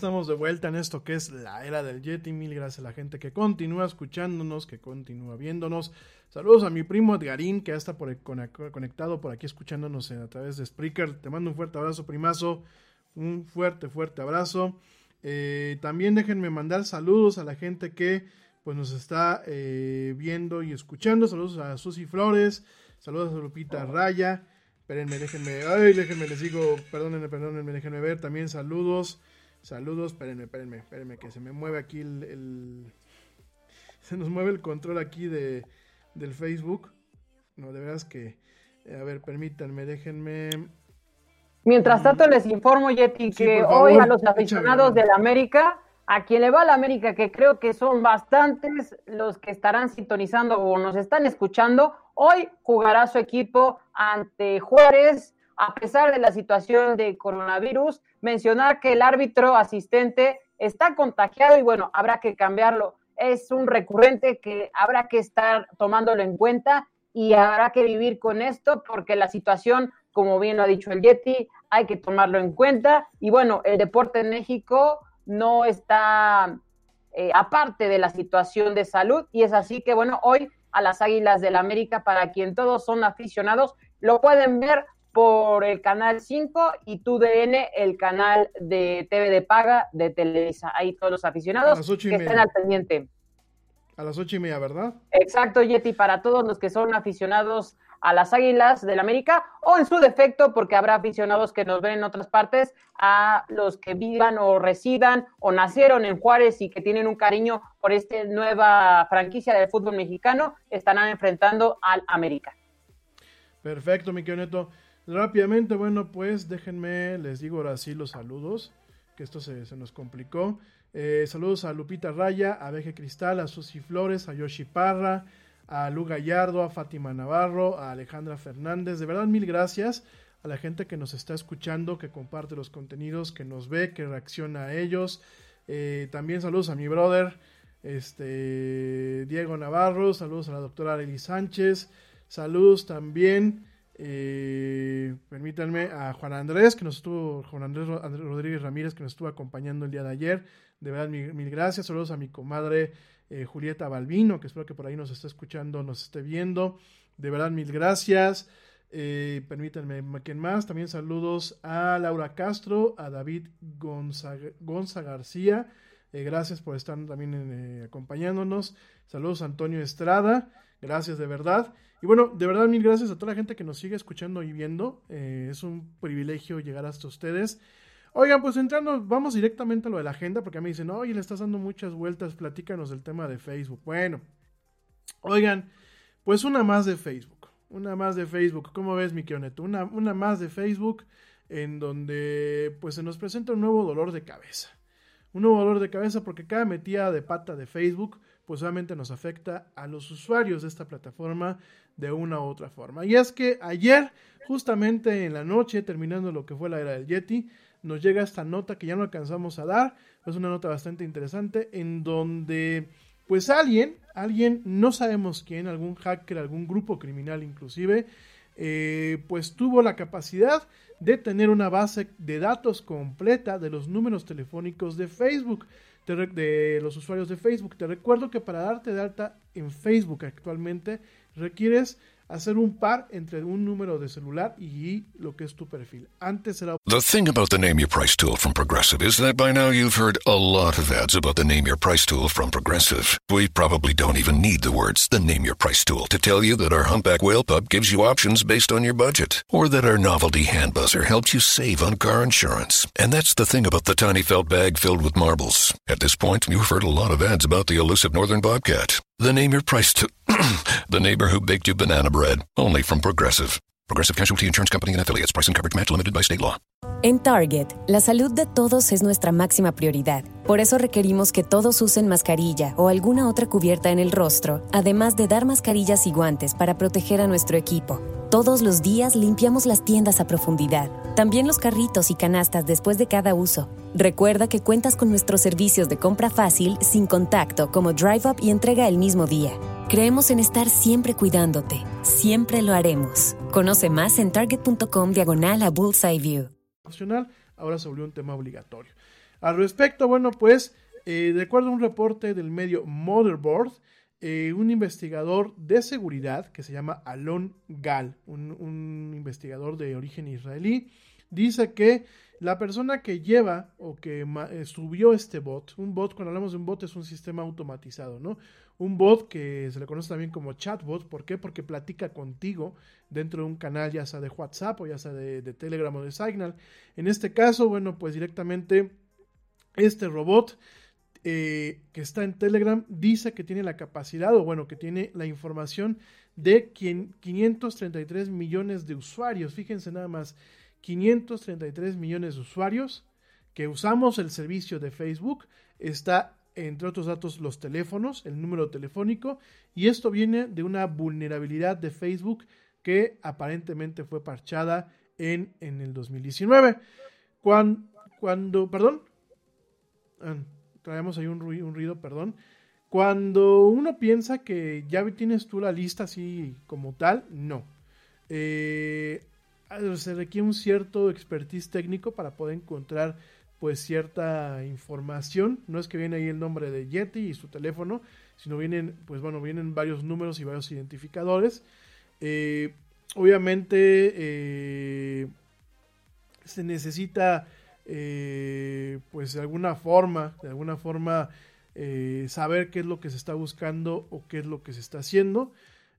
Estamos de vuelta en esto que es la era del Yeti. Mil gracias a la gente que continúa escuchándonos, que continúa viéndonos. Saludos a mi primo Edgarín, que ya está por, conectado por aquí escuchándonos a través de Spreaker. Te mando un fuerte abrazo, primazo. Un fuerte, fuerte abrazo. Eh, también déjenme mandar saludos a la gente que pues nos está eh, viendo y escuchando. Saludos a Susi Flores. Saludos a Lupita Raya. Espérenme, déjenme. Ay, déjenme, les digo. Perdónenme, perdónenme, déjenme ver. También saludos Saludos, espérenme, espérenme, espérenme, que se me mueve aquí el, Se nos mueve el control aquí de, del Facebook. No, de veras que... Eh, a ver, permítanme, déjenme... Mientras tanto les informo, Yeti, que hoy a los aficionados del América, a quien le va la América, que creo que son bastantes los que estarán sintonizando o nos están escuchando, hoy jugará su equipo ante Juárez a pesar de la situación de coronavirus, mencionar que el árbitro asistente está contagiado y bueno, habrá que cambiarlo. Es un recurrente que habrá que estar tomándolo en cuenta y habrá que vivir con esto porque la situación, como bien lo ha dicho el Yeti, hay que tomarlo en cuenta. Y bueno, el deporte en México no está eh, aparte de la situación de salud y es así que bueno, hoy a las Águilas del América, para quien todos son aficionados, lo pueden ver por el canal 5 y tu DN, el canal de TV de paga de Televisa. Ahí todos los aficionados que estén al pendiente. A las ocho y media, ¿verdad? Exacto, Yeti, para todos los que son aficionados a las Águilas del América o en su defecto, porque habrá aficionados que nos ven en otras partes, a los que vivan o residan o nacieron en Juárez y que tienen un cariño por esta nueva franquicia del fútbol mexicano, estarán enfrentando al América. Perfecto, mi querido Neto. Rápidamente, bueno, pues déjenme, les digo ahora sí los saludos, que esto se, nos complicó. Eh, saludos a Lupita Raya, a Veje Cristal, a Susi Flores, a Yoshi Parra, a Lu Gallardo, a Fátima Navarro, a Alejandra Fernández. De verdad, mil gracias a la gente que nos está escuchando, que comparte los contenidos, que nos ve, que reacciona a ellos. Eh, también saludos a mi brother, este Diego Navarro, saludos a la doctora Arely Sánchez, saludos también eh, permítanme a Juan Andrés, que nos estuvo, Juan Andrés, Rodríguez Ramírez, que nos estuvo acompañando el día de ayer. De verdad, mil, gracias. Saludos a mi comadre eh, Julieta Balbino, que espero que por ahí nos esté escuchando, nos esté viendo. De verdad, mil gracias. Eh, permítanme, ¿quién más? También saludos a Laura Castro, a David Gonza, Gonza García. Eh, gracias por estar también acompañándonos. Saludos a Antonio Estrada. Gracias de verdad. Y bueno, de verdad mil gracias a toda la gente que nos sigue escuchando y viendo. Eh, es un privilegio llegar hasta ustedes. Oigan, pues entrando, vamos directamente a lo de la agenda, porque a mí dicen, oye, le estás dando muchas vueltas, platícanos del tema de Facebook. Bueno, oigan, pues una más de Facebook, una más de Facebook. ¿Cómo ves, mi Kioneto? Una, una más de Facebook en donde pues se nos presenta un nuevo dolor de cabeza. Un nuevo dolor de cabeza porque cada metida de pata de Facebook pues obviamente nos afecta a los usuarios de esta plataforma de una u otra forma. Y es que ayer, justamente en la noche, terminando lo que fue la era del Yeti, nos llega esta nota que ya no alcanzamos a dar. Es una nota bastante interesante en donde pues alguien, alguien, no sabemos quién, algún hacker, algún grupo criminal inclusive, eh, pues tuvo la capacidad de tener una base de datos completa de los números telefónicos de Facebook de los usuarios de Facebook. Te recuerdo que para darte de alta en Facebook actualmente requieres hacer un par entre un número de celular y lo que es tu perfil. Antes era The thing about the Name Your Price tool from Progressive is that by now you've heard a lot of ads about the Name Your Price tool from Progressive. We probably don't even need the words the Name Your Price tool to tell you that our humpback whale pup gives you options based on your budget, or that our novelty hand buzzer helps you save on car insurance. And that's the thing about the tiny felt bag filled with marbles. At this point, you've heard a lot of ads about the elusive northern bobcat. The Name Your Price tool. the neighbor who baked you banana bread. Only from Progressive. Progressive Casualty Insurance Company and affiliates. Price and coverage match limited by state law. En Target, la salud de todos es nuestra máxima prioridad. Por eso requerimos que todos usen mascarilla o alguna otra cubierta en el rostro, además de dar mascarillas y guantes para proteger a nuestro equipo. Todos los días limpiamos las tiendas a profundidad, también los carritos y canastas después de cada uso. Recuerda que cuentas con nuestros servicios de compra fácil, sin contacto, como Drive Up y entrega el mismo día. Creemos en estar siempre cuidándote. Siempre lo haremos. Conoce más en target.com diagonal a Bullseye View. ahora se un tema obligatorio. Al respecto, bueno, pues, eh, de acuerdo a un reporte del medio Motherboard, eh, un investigador de seguridad que se llama Alon Gal, un, investigador de origen israelí, dice que la persona que lleva o que eh, subió este bot, un bot, cuando hablamos de un bot es un sistema automatizado, ¿no? Un bot que se le conoce también como chatbot, ¿por qué? Porque platica contigo dentro de un canal, ya sea de WhatsApp o ya sea de, de Telegram o de Signal. En este caso, bueno, pues directamente este robot eh, que está en Telegram dice que tiene la capacidad, o bueno, que tiene la información de quien, 533 millones de usuarios. Fíjense nada más, 533 millones de usuarios que usamos el servicio de Facebook. Está, entre otros datos, los teléfonos, el número telefónico, y esto viene de una vulnerabilidad de Facebook que aparentemente fue parchada en, en el 2019. Cuando, cuando perdón, ah, traemos ahí un ruido, perdón. Cuando uno piensa que ya tienes tú la lista así como tal, no. Eh, se requiere un cierto expertise técnico para poder encontrar pues cierta información. No es que viene ahí el nombre de Yeti y su teléfono, sino vienen, pues bueno, vienen varios números y varios identificadores. Eh, obviamente eh, se necesita eh, pues de alguna forma, de alguna forma eh, saber qué es lo que se está buscando o qué es lo que se está haciendo.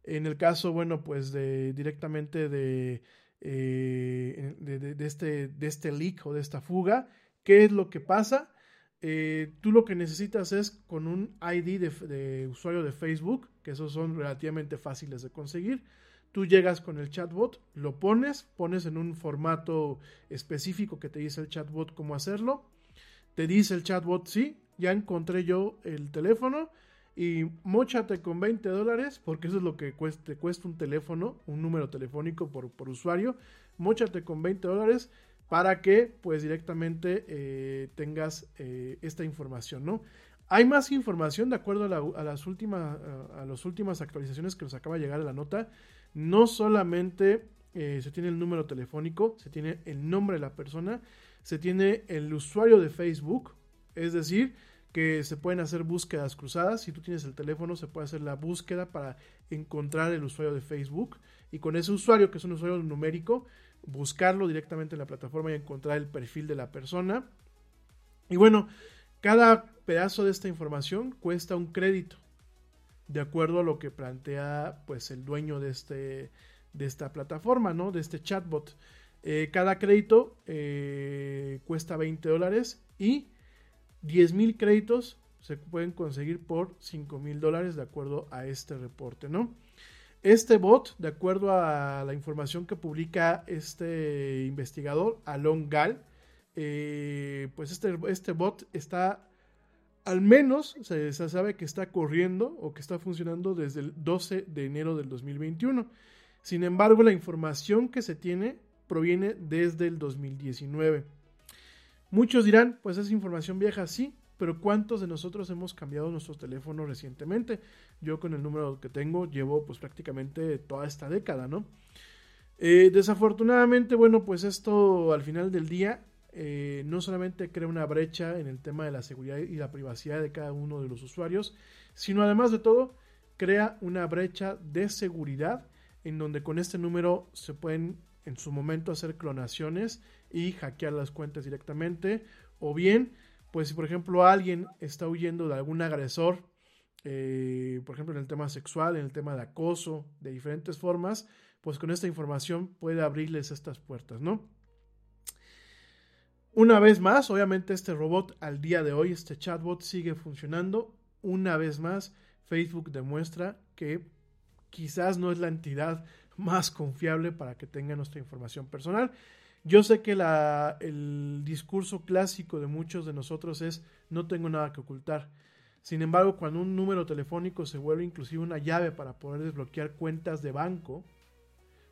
En el caso, bueno, pues de directamente de, eh, de, este, de este leak o de esta fuga, ¿qué es lo que pasa? Tú lo que necesitas es con un ID de, usuario de Facebook, que esos son relativamente fáciles de conseguir. Tú llegas con el chatbot, lo pones, pones en un formato específico que te dice el chatbot cómo hacerlo. Te dice el chatbot, sí, ya encontré yo el teléfono y mochate con 20 dólares, porque eso es lo que cuesta, te cuesta un teléfono, un número telefónico por, por usuario. Mochate con 20 dólares para que pues directamente eh, tengas eh, esta información, ¿no? Hay más información de acuerdo a, la, las últimas a, a, las últimas actualizaciones que nos acaba de llegar a la nota. No solamente eh, se tiene el número telefónico, se tiene el nombre de la persona, se tiene el usuario de Facebook, es decir, que se pueden hacer búsquedas cruzadas. Si tú tienes el teléfono, se puede hacer la búsqueda para encontrar el usuario de Facebook y con ese usuario, que es un usuario numérico, buscarlo directamente en la plataforma y encontrar el perfil de la persona. Y bueno, cada pedazo de esta información cuesta un crédito, de acuerdo a lo que plantea pues el dueño de, este, de esta plataforma, ¿no? De este chatbot. Eh, cada crédito eh, cuesta 20 dólares y 10 mil créditos se pueden conseguir por 5 mil dólares de acuerdo a este reporte, ¿no? Este bot, de acuerdo a la información que publica este investigador, Alon Gal, eh, pues este, este, bot está, al menos se, sabe que está corriendo o que está funcionando desde el 12 de enero del 2021. Sin embargo, la información que se tiene proviene desde el 2019. Muchos dirán, pues es información vieja, sí, pero ¿cuántos de nosotros hemos cambiado nuestros teléfonos recientemente? Yo con el número que tengo llevo pues prácticamente toda esta década, ¿no? Eh, desafortunadamente, bueno, pues esto al final del día eh, no solamente crea una brecha en el tema de la seguridad y la privacidad de cada uno de los usuarios, sino además de todo crea una brecha de seguridad en donde con este número se pueden en su momento hacer clonaciones y hackear las cuentas directamente. O bien, pues si por ejemplo alguien está huyendo de algún agresor, eh, por ejemplo en el tema sexual, en el tema de acoso, de diferentes formas, pues con esta información puede abrirles estas puertas, ¿no? Una vez más, obviamente este robot al día de hoy, este chatbot sigue funcionando. Una vez más, Facebook demuestra que quizás no es la entidad más confiable para que tenga nuestra información personal. Yo sé que la, el discurso clásico de muchos de nosotros es no tengo nada que ocultar. Sin embargo, cuando un número telefónico se vuelve inclusive una llave para poder desbloquear cuentas de banco,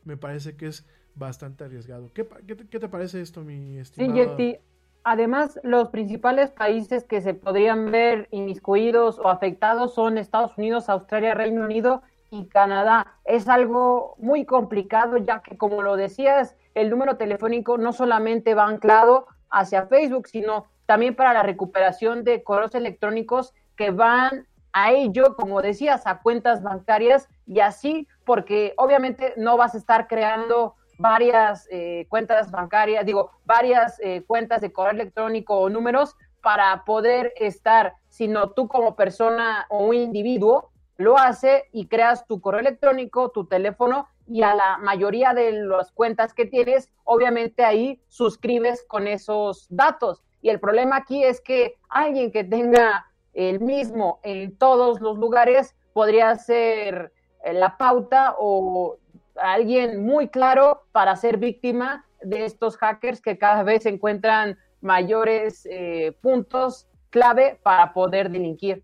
me parece que es bastante arriesgado. ¿Qué, qué, te parece esto, mi estimado? Sí, Yeti. Además, los principales países que se podrían ver inmiscuidos o afectados son Estados Unidos, Australia, Reino Unido y Canadá. Es algo muy complicado ya que, como lo decías, el número telefónico no solamente va anclado hacia Facebook, sino también para la recuperación de correos electrónicos que van a ello, como decías, a cuentas bancarias y así, porque obviamente no vas a estar creando varias eh, cuentas bancarias, digo, varias eh, cuentas de correo electrónico o números para poder estar, sino tú como persona o un individuo lo hace y creas tu correo electrónico, tu teléfono y a la mayoría de las cuentas que tienes, obviamente ahí suscribes con esos datos. Y el problema aquí es que alguien que tenga el mismo en todos los lugares podría ser eh, la pauta o alguien muy claro para ser víctima de estos hackers que cada vez encuentran mayores eh, puntos clave para poder delinquir.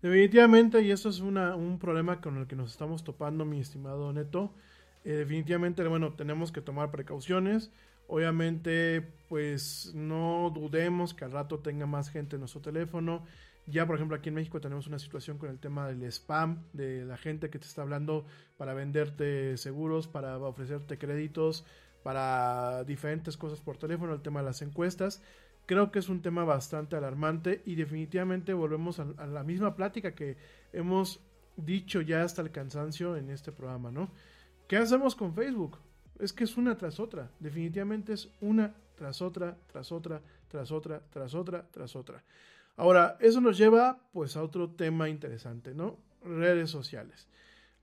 Definitivamente, y eso es una, un problema con el que nos estamos topando, mi estimado Neto. Eh, definitivamente, bueno, tenemos que tomar precauciones. Obviamente, pues no dudemos que al rato tenga más gente en nuestro teléfono. Ya, por ejemplo, aquí en México tenemos una situación con el tema del spam, de la gente que te está hablando para venderte seguros, para ofrecerte créditos, para diferentes cosas por teléfono, el tema de las encuestas. Creo que es un tema bastante alarmante y definitivamente volvemos a, la misma plática que hemos dicho ya hasta el cansancio en este programa, ¿no? ¿Qué hacemos con Facebook? Es que es una tras otra, definitivamente es una tras otra, tras otra, tras otra, tras otra, tras otra. Ahora, eso nos lleva pues a otro tema interesante, ¿no? Redes sociales.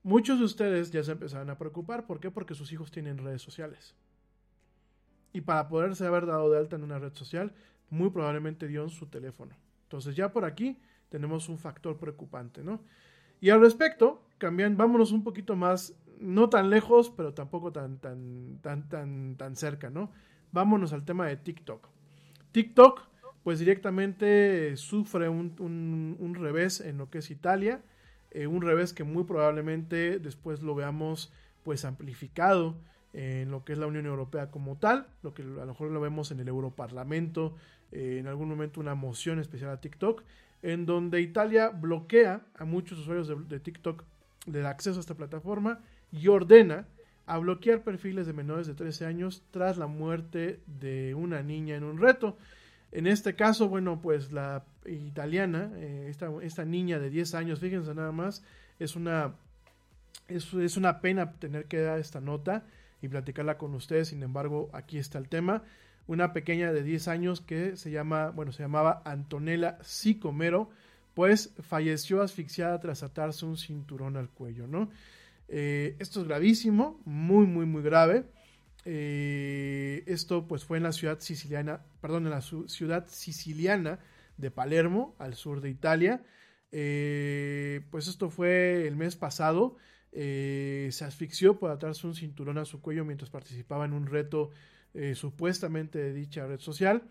Muchos de ustedes ya se empezaron a preocupar, ¿por qué? Porque sus hijos tienen redes sociales. Y para poderse haber dado de alta en una red social, muy probablemente dio en su teléfono. Entonces ya por aquí tenemos un factor preocupante, ¿no? Y al respecto, cambian, vámonos un poquito más, no tan lejos, pero tampoco tan, tan, tan, tan, tan cerca, ¿no? Vámonos al tema de TikTok. TikTok pues directamente sufre un, revés en lo que es Italia, eh, un revés que muy probablemente después lo veamos pues amplificado en lo que es la Unión Europea como tal, lo que a lo mejor lo vemos en el Europarlamento, eh, en algún momento una moción especial a TikTok, en donde Italia bloquea a muchos usuarios de, de TikTok del acceso a esta plataforma y ordena a bloquear perfiles de menores de 13 años tras la muerte de una niña en un reto. En este caso, bueno, pues la italiana, eh, esta, niña de 10 años, fíjense nada más, es una, es, es una pena tener que dar esta nota y platicarla con ustedes, sin embargo, aquí está el tema. Una pequeña de 10 años que se llama, bueno, se llamaba Antonella Sicomero, pues falleció asfixiada tras atarse un cinturón al cuello, ¿no? Eh, esto es gravísimo, muy, muy, muy grave. Eh, esto pues fue en la ciudad siciliana, perdón, en la ciudad siciliana de Palermo, al sur de Italia. Eh, pues esto fue el mes pasado. Eh, se asfixió por atarse un cinturón a su cuello mientras participaba en un reto supuestamente de dicha red social.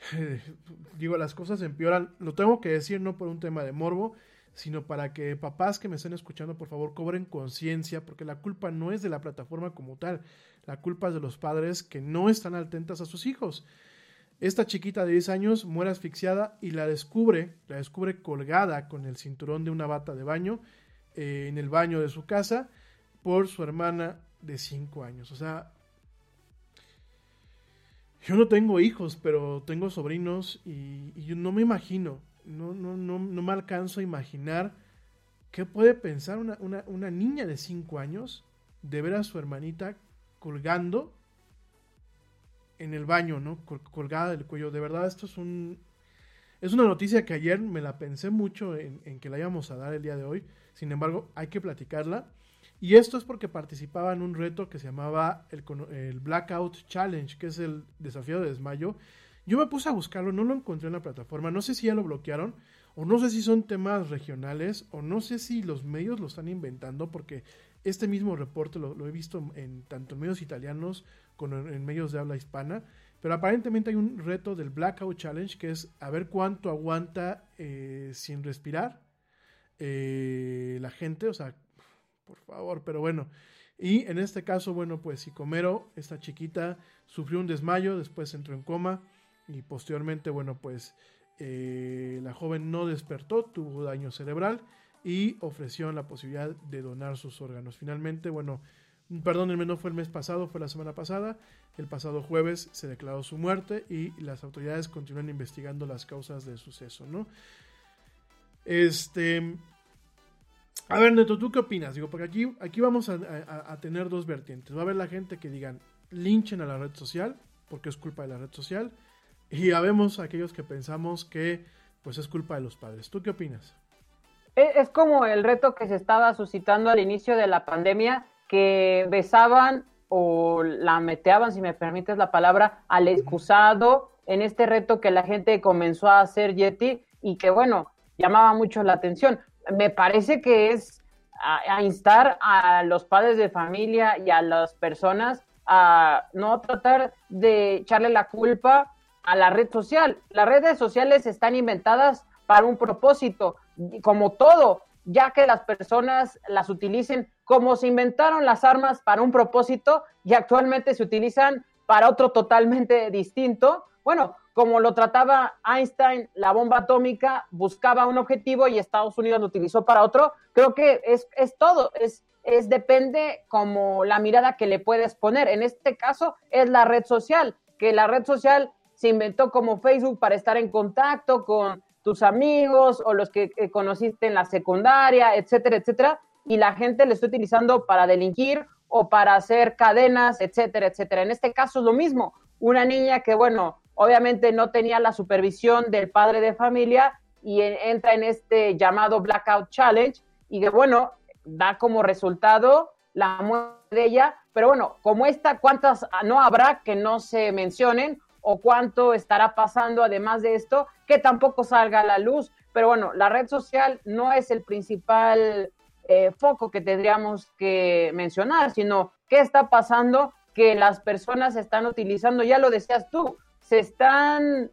digo, las cosas empeoran. Lo tengo que decir no por un tema de morbo, sino para que papás que me estén escuchando, por favor, cobren conciencia, porque la culpa no es de la plataforma como tal, la culpa es de los padres que no están atentos a sus hijos. Esta chiquita de 10 años muere asfixiada y la descubre, la descubre colgada con el cinturón de una bata de baño eh, en el baño de su casa por su hermana de 5 años. O sea, yo no tengo hijos, pero tengo sobrinos y, yo no me imagino, no, no, no, no me alcanzo a imaginar ¿qué puede pensar una, una, una niña de 5 años de ver a su hermanita colgando en el baño, ¿no? colgada del cuello. De verdad, esto es un... Es una noticia que ayer me la pensé mucho en, que la íbamos a dar el día de hoy. Sin embargo, hay que platicarla. Y esto es porque participaba en un reto que se llamaba el, el Blackout Challenge, que es el desafío de desmayo. Yo me puse a buscarlo, no lo encontré en la plataforma. No sé si ya lo bloquearon, o no sé si son temas regionales, o no sé si los medios lo están inventando, porque este mismo reporte lo, he visto en tanto en medios italianos como en medios de habla hispana. Pero aparentemente hay un reto del Blackout Challenge que es a ver cuánto aguanta eh, sin respirar eh, la gente. O sea, por favor, pero bueno. Y en este caso, bueno, pues Sicomero, esta chiquita, sufrió un desmayo, después entró en coma y posteriormente, bueno, pues eh, la joven no despertó, tuvo daño cerebral y ofreció la posibilidad de donar sus órganos. Finalmente, bueno, perdónenme, no fue el mes pasado, fue la semana pasada. El pasado jueves se declaró su muerte y las autoridades continúan investigando las causas del suceso, ¿no? Este. A ver, Neto, ¿tú qué opinas? Digo, porque aquí, aquí vamos a, tener dos vertientes. Va a haber la gente que digan, linchen a la red social, porque es culpa de la red social. Y habemos aquellos que pensamos que, pues, es culpa de los padres. ¿Tú qué opinas? Es como el reto que se estaba suscitando al inicio de la pandemia que besaban o la meteaban, si me permites la palabra, al excusado en este reto que la gente comenzó a hacer Yeti y que, bueno, llamaba mucho la atención. Me parece que es a, instar a los padres de familia y a las personas a no tratar de echarle la culpa a la red social. Las redes sociales están inventadas para un propósito, como todo, ya que las personas las utilicen como se inventaron las armas para un propósito y actualmente se utilizan para otro totalmente distinto. Bueno, como lo trataba Einstein, la bomba atómica buscaba un objetivo y Estados Unidos lo utilizó para otro. Creo que es, es todo, es, es depende como la mirada que le puedes poner. En este caso es la red social, que la red social se inventó como Facebook para estar en contacto con tus amigos o los que, conociste en la secundaria, etcétera, etcétera, y la gente lo está utilizando para delinquir o para hacer cadenas, etcétera, etcétera. En este caso es lo mismo, una niña que, bueno, obviamente no tenía la supervisión del padre de familia y entra en este llamado Blackout Challenge y que, bueno, da como resultado la muerte de ella, pero bueno, como esta, ¿cuántas no habrá que no se mencionen o cuánto estará pasando además de esto que tampoco salga a la luz. Pero bueno, la red social no es el principal eh, foco que tendríamos que mencionar, sino qué está pasando que las personas están utilizando, ya lo decías tú, se están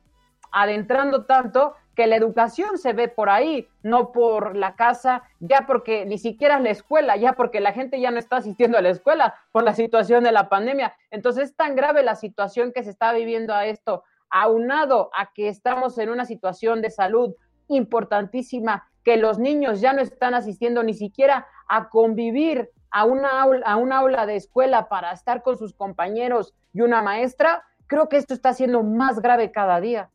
adentrando tanto que la educación se ve por ahí, no por la casa, ya porque ni siquiera la escuela, ya porque la gente ya no está asistiendo a la escuela por la situación de la pandemia. Entonces es tan grave la situación que se está viviendo a esto, aunado a que estamos en una situación de salud importantísima, que los niños ya no están asistiendo ni siquiera a convivir a una aula, a una aula de escuela para estar con sus compañeros y una maestra, creo que esto está siendo más grave cada día.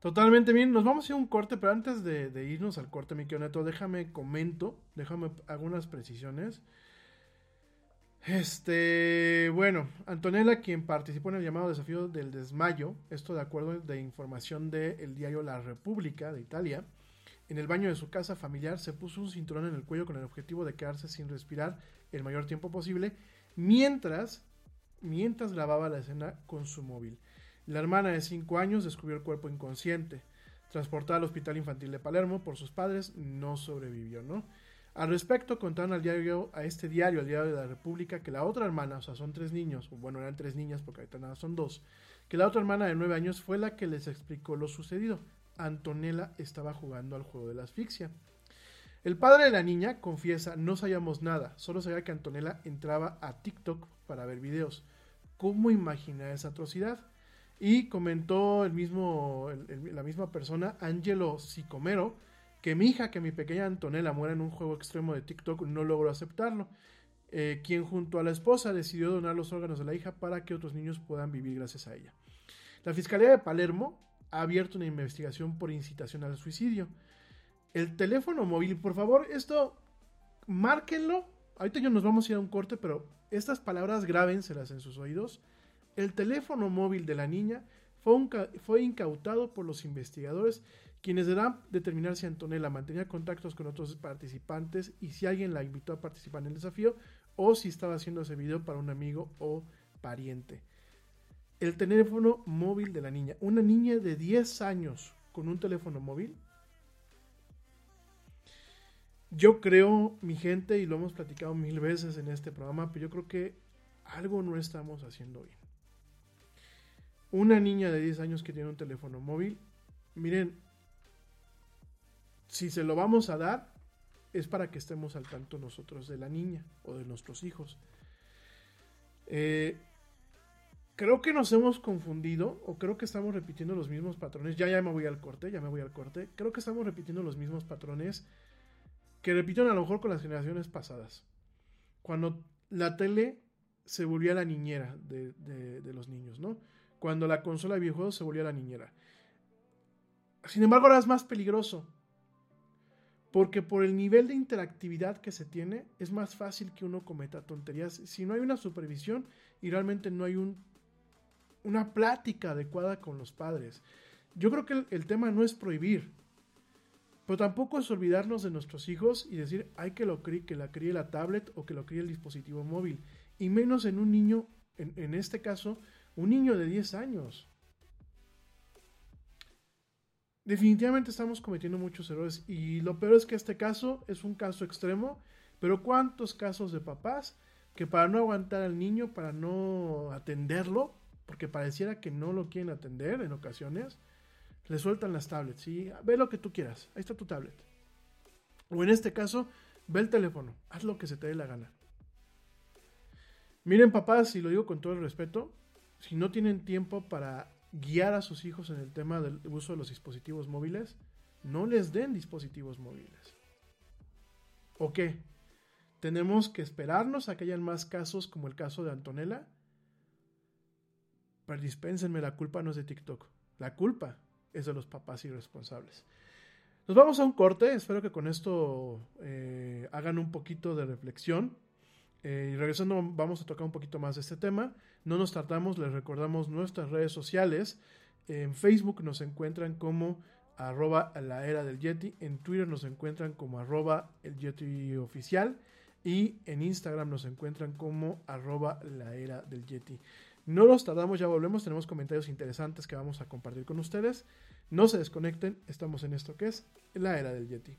Totalmente bien, nos vamos a ir a un corte, pero antes de, irnos al corte, mi Neto, déjame comento, déjame algunas precisiones. Este, bueno, Antonella, quien participó en el llamado desafío del desmayo, esto de acuerdo de información del diario La República de Italia, en el baño de su casa familiar se puso un cinturón en el cuello con el objetivo de quedarse sin respirar el mayor tiempo posible, mientras, mientras grababa la escena con su móvil. La hermana de 5 años descubrió el cuerpo inconsciente. Transportada al Hospital Infantil de Palermo por sus padres, no sobrevivió, ¿no? Al respecto, contaron al diario, a este diario, al diario de la República, que la otra hermana, o sea, son tres niños, bueno, eran tres niñas porque ahorita nada son dos, que la otra hermana de 9 años fue la que les explicó lo sucedido. Antonella estaba jugando al juego de la asfixia. El padre de la niña confiesa, no sabíamos nada, solo sabía que Antonella entraba a TikTok para ver videos. ¿Cómo imaginar esa atrocidad? Y comentó el mismo, la misma persona, Angelo Sicomero, que mi hija, que mi pequeña Antonella muera en un juego extremo de TikTok, no logró aceptarlo. Eh, quien junto a la esposa decidió donar los órganos de la hija para que otros niños puedan vivir gracias a ella. La Fiscalía de Palermo ha abierto una investigación por incitación al suicidio. El teléfono móvil, por favor, esto márquenlo. Ahorita yo nos vamos a ir a un corte, pero estas palabras grábenselas en sus oídos. El teléfono móvil de la niña fue, fue incautado por los investigadores, quienes deberán determinar si Antonella mantenía contactos con otros participantes y si alguien la invitó a participar en el desafío o si estaba haciendo ese video para un amigo o pariente. El teléfono móvil de la niña. Una niña de 10 años con un teléfono móvil. Yo creo, mi gente, y lo hemos platicado mil veces en este programa, pero yo creo que algo no estamos haciendo bien. Una niña de 10 años que tiene un teléfono móvil, miren, si se lo vamos a dar, es para que estemos al tanto nosotros de la niña o de nuestros hijos. Eh, creo que nos hemos confundido o creo que estamos repitiendo los mismos patrones. Ya, ya me voy al corte, ya me voy al corte. Creo que estamos repitiendo los mismos patrones que repiten a lo mejor con las generaciones pasadas. Cuando la tele se volvía la niñera de los niños, ¿no? Cuando la consola de videojuegos se volvía la niñera. Sin embargo, ahora es más peligroso. Porque por el nivel de interactividad que se tiene, es más fácil que uno cometa tonterías. Si no hay una supervisión y realmente no hay un, una plática adecuada con los padres. Yo creo que el, tema no es prohibir, pero tampoco es olvidarnos de nuestros hijos y decir, hay que, lo críe, que la críe la tablet o que lo críe el dispositivo móvil. Y menos en un niño, en este caso, un niño de 10 años definitivamente estamos cometiendo muchos errores y lo peor es que este caso es un caso extremo, pero ¿cuántos casos de papás que para no aguantar al niño, para no atenderlo, porque pareciera que no lo quieren atender en ocasiones, le sueltan las tablets y ve lo que tú quieras, ahí está tu tablet. O en este caso, ve el teléfono, haz lo que se te dé la gana. Miren papás, y lo digo con todo el respeto, si no tienen tiempo para guiar a sus hijos en el tema del uso de los dispositivos móviles, no les den dispositivos móviles. ¿O qué? ¿Tenemos que esperarnos a que hayan más casos como el caso de Antonella? Pero dispénsenme, la culpa no es de TikTok. La culpa es de los papás irresponsables. Nos vamos a un corte. Espero que con esto eh, hagan un poquito de reflexión. Eh, y regresando, vamos a tocar un poquito más de este tema. No nos tardamos, les recordamos nuestras redes sociales. En Facebook nos encuentran como arroba la era del Yeti. En Twitter nos encuentran como arroba el Yeti oficial. Y en Instagram nos encuentran como arroba la era del Yeti. No nos tardamos, ya volvemos. Tenemos comentarios interesantes que vamos a compartir con ustedes. No se desconecten, estamos en esto que es la era del Yeti.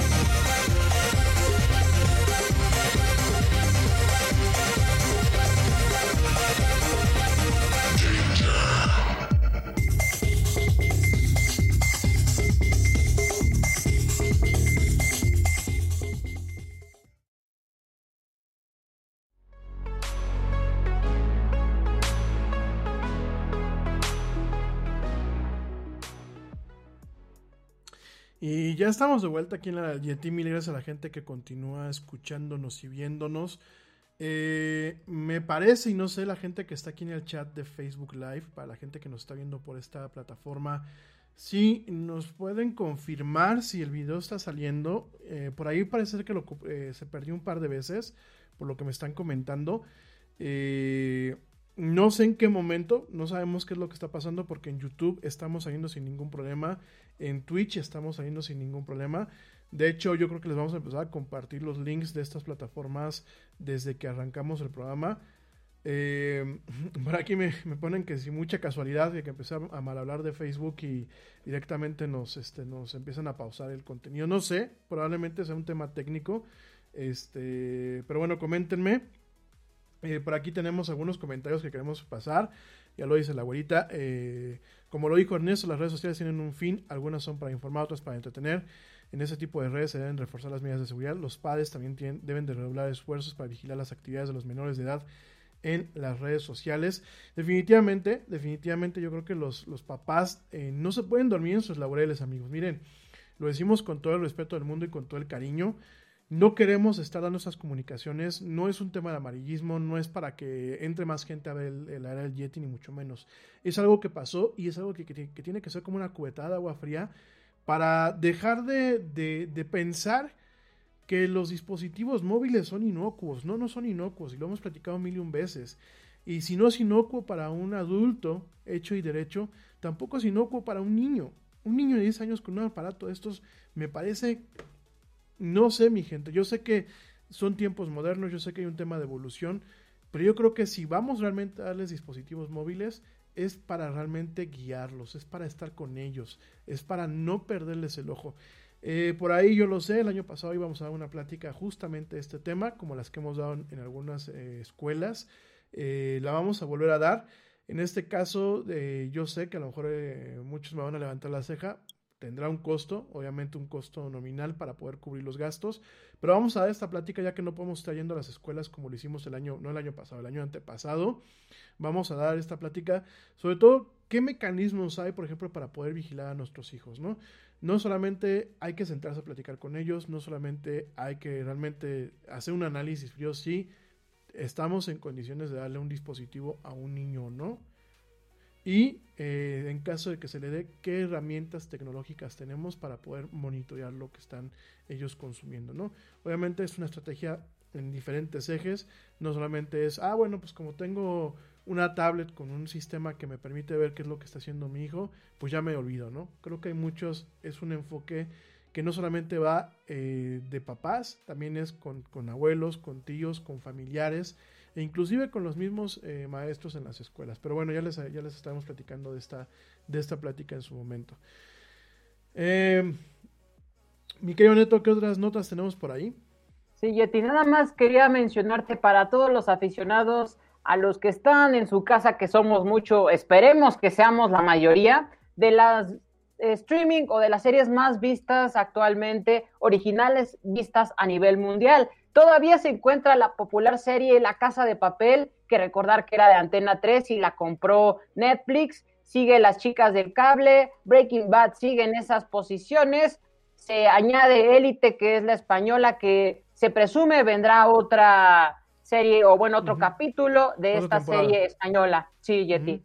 Estamos de vuelta aquí en la Yeti. Mil gracias a la gente que continúa escuchándonos y viéndonos. Eh, me parece, y no sé, la gente que está aquí en el chat de Facebook Live, para la gente que nos está viendo por esta plataforma, si nos pueden confirmar si el video está saliendo. Eh, por ahí parece que lo, eh, se perdió un par de veces, por lo que me están comentando. No sé en qué momento, no sabemos qué es lo que está pasando, porque en YouTube estamos saliendo sin ningún problema. En Twitch estamos saliendo sin ningún problema. De hecho, yo creo que les vamos a empezar a compartir los links de estas plataformas desde que arrancamos el programa. Eh, por aquí me, ponen que si mucha casualidad de que empecé a mal hablar de Facebook y directamente nos, este, nos empiezan a pausar el contenido. No sé, probablemente sea un tema técnico. Este, pero bueno, coméntenme. Eh, por aquí tenemos algunos comentarios que queremos pasar. Ya lo dice la abuelita. Eh, como lo dijo Ernesto, las redes sociales tienen un fin, algunas son para informar, otras para entretener. En ese tipo de redes se deben reforzar las medidas de seguridad. Los padres también deben de regular esfuerzos para vigilar las actividades de los menores de edad en las redes sociales. Definitivamente, definitivamente yo creo que los, los papás eh, no se pueden dormir en sus laureles, amigos. Miren, lo decimos con todo el respeto del mundo y con todo el cariño. No queremos estar dando esas comunicaciones, no es un tema de amarillismo, no es para que entre más gente a ver el, área del Yeti, ni mucho menos. Es algo que pasó y es algo que, tiene que ser como una cubetada de agua fría para dejar de, pensar que los dispositivos móviles son inocuos. No, no son inocuos y lo hemos platicado mil y un veces. Y si no es inocuo para un adulto hecho y derecho, tampoco es inocuo para un niño. Un niño de 10 años con un aparato de estos me parece no sé, mi gente, yo sé que son tiempos modernos, yo sé que hay un tema de evolución, pero yo creo que si vamos realmente a darles dispositivos móviles, es para realmente guiarlos, es para estar con ellos, es para no perderles el ojo. Eh, por ahí yo lo sé, el año pasado íbamos a dar una plática justamente de este tema, como las que hemos dado en, algunas eh, escuelas. Eh, la vamos a volver a dar. En este caso, yo sé que a lo mejor muchos me van a levantar la ceja tendrá un costo, obviamente un costo nominal para poder cubrir los gastos, pero vamos a dar esta plática ya que no podemos estar yendo a las escuelas como lo hicimos el año, no el año pasado, el año antepasado, vamos a dar esta plática sobre todo qué mecanismos hay, por ejemplo, para poder vigilar a nuestros hijos, ¿no? No solamente hay que sentarse a platicar con ellos, no solamente hay que realmente hacer un análisis. Frío si estamos en condiciones de darle un dispositivo a un niño o no, y eh, en caso de que se le dé, qué herramientas tecnológicas tenemos para poder monitorear lo que están ellos consumiendo, ¿no? Obviamente es una estrategia en diferentes ejes, no solamente es, ah, bueno, pues como tengo una tablet con un sistema que me permite ver qué es lo que está haciendo mi hijo, pues ya me olvido, ¿no? Creo que hay muchos, es un enfoque que no solamente va eh, de papás, también es con, con abuelos, con tíos, con familiares, e inclusive con los mismos eh, maestros en las escuelas. Pero bueno, ya les, ya les estamos platicando de esta, de esta plática en su momento. Eh, mi querido Neto, ¿qué otras notas tenemos por ahí? Sí, Yeti, nada más quería mencionarte para todos los aficionados, a los que están en su casa, que somos mucho, esperemos que seamos la mayoría, de las eh, streaming o de las series más vistas actualmente, originales vistas a nivel mundial. Todavía se encuentra la popular serie La Casa de Papel, que recordar que era de Antena 3 y la compró Netflix. Sigue Las Chicas del Cable, Breaking Bad sigue en esas posiciones. Se añade Élite, que es la española, que se presume vendrá otra serie o bueno, otro capítulo de esta serie española. Sí, Yeti.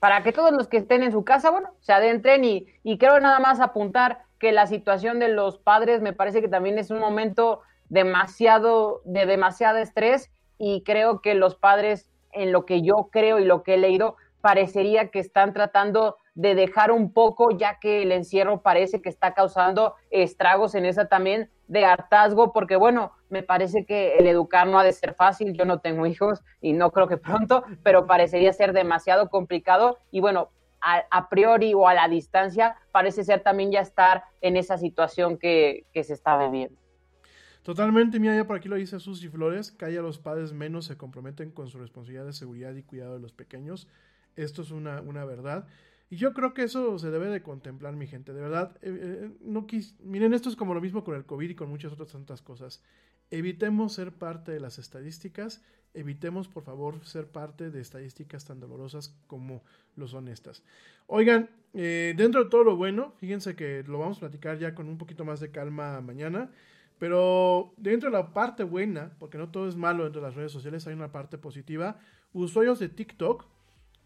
Para que todos los que estén en su casa, bueno, se adentren y, y quiero nada más apuntar que la situación de los padres me parece que también es un momento demasiado, de demasiado estrés y creo que los padres, en lo que yo creo y lo que he leído, parecería que están tratando de dejar un poco, ya que el encierro parece que está causando estragos en esa también de hartazgo, porque bueno, me parece que el educar no ha de ser fácil, yo no tengo hijos y no creo que pronto, pero parecería ser demasiado complicado y bueno, a, priori o a la distancia parece ser también ya estar en esa situación que, que se está viviendo. Totalmente, mira, ya por aquí lo dice Susi Flores, que haya los padres menos se comprometen con su responsabilidad de seguridad y cuidado de los pequeños. Esto es una, una verdad. Y yo creo que eso se debe de contemplar, mi gente. De verdad, eh, eh, no quis... miren, esto es como lo mismo con el COVID y con muchas otras tantas cosas. Evitemos ser parte de las estadísticas, evitemos por favor ser parte de estadísticas tan dolorosas como lo son estas. Oigan, eh, dentro de todo lo bueno, fíjense que lo vamos a platicar ya con un poquito más de calma mañana. Pero dentro de la parte buena, porque no todo es malo dentro de las redes sociales, hay una parte positiva. Usuarios de TikTok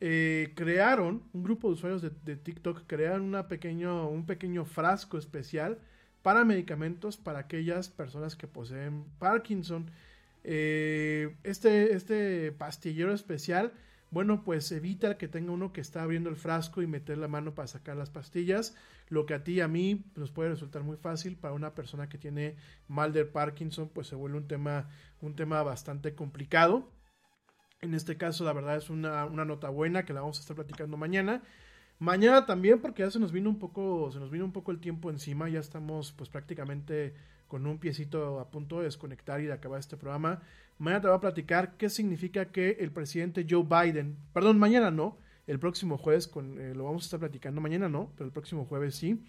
eh, crearon, un grupo de usuarios de, TikTok crearon una pequeño, un pequeño frasco especial para medicamentos para aquellas personas que poseen Parkinson. Eh, este, este pastillero especial bueno, pues evita que tenga uno que está abriendo el frasco y meter la mano para sacar las pastillas, lo que a ti y a mí nos puede resultar muy fácil, para una persona que tiene mal de Parkinson, pues se vuelve un tema, un tema bastante complicado. En este caso, la verdad es una, una nota buena que la vamos a estar platicando mañana. Mañana también, porque ya se nos vino un poco, se nos vino un poco el tiempo encima, ya estamos pues prácticamente con un piecito a punto de desconectar y de acabar este programa. Mañana te voy a platicar qué significa que el presidente Joe Biden, perdón, mañana no, el próximo jueves con, eh, lo vamos a estar platicando, mañana no, pero el próximo jueves sí.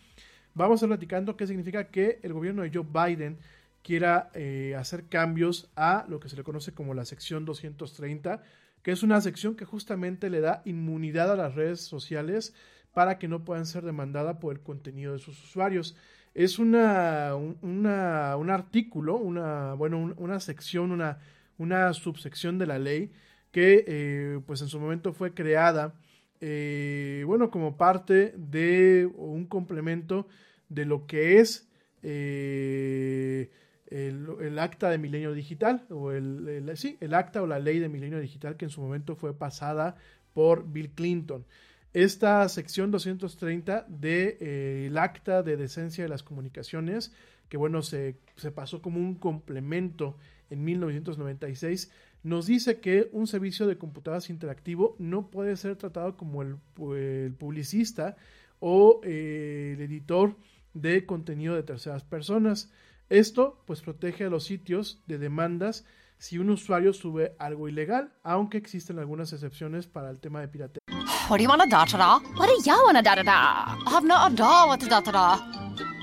Vamos a estar platicando qué significa que el gobierno de Joe Biden quiera eh, hacer cambios a lo que se le conoce como la sección 230, que es una sección que justamente le da inmunidad a las redes sociales para que no puedan ser demandadas por el contenido de sus usuarios es una, una, un artículo, una, bueno, una sección, una, una subsección de la ley que eh, pues en su momento fue creada eh, bueno como parte de un complemento de lo que es eh, el, acta de milenio digital o el, sí, el acta o la ley de milenio digital que en su momento fue pasada por Bill Clinton esta sección 230 del de, acta de decencia de las comunicaciones que bueno se, se pasó como un complemento en 1996, nos dice que un servicio de computadoras interactivo no puede ser tratado como el, publicista o eh, el editor de contenido de terceras personas. Esto pues protege a los sitios de demandas si un usuario sube algo ilegal, aunque existen algunas excepciones para el tema de piratería. What do you want to da da da? What do you want to da da da? I've not a da what to da da da.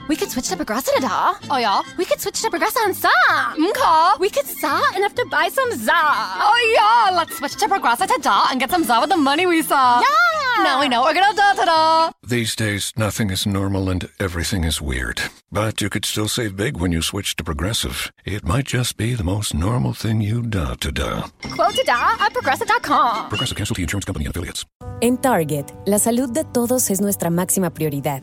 We could switch to Progressa da. Oh yeah. We could switch to Progressa and sa. Okay. We could sa and have to buy some za. Oh yeah. Let's switch to Progressa to da and get some za with the money we saw. Yeah. Now we know we're gonna da da da. These days, nothing is normal and everything is weird. But you could still save big when you switch to Progressive. It might just be the most normal thing you da to da. Quote to da at progressive.com. Progressive Casualty Insurance Company and affiliates. En Target, la salud de todos es nuestra máxima prioridad.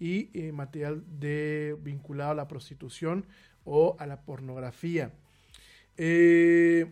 y eh, material de, vinculado a la prostitución o a la pornografía. Eh,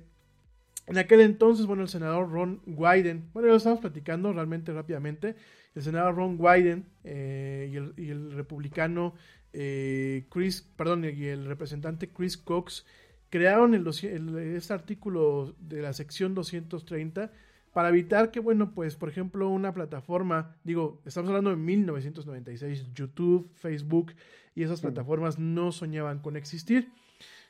en aquel entonces, bueno, el senador Ron Wyden, bueno, ya lo estamos platicando realmente rápidamente, el senador Ron Wyden eh, y, el, republicano Chris, perdón, y el representante Chris Cox crearon el, este artículo de la sección 230 para evitar que, bueno, pues, por ejemplo, una plataforma, digo, estamos hablando de 1996, YouTube, Facebook y esas plataformas no soñaban con existir.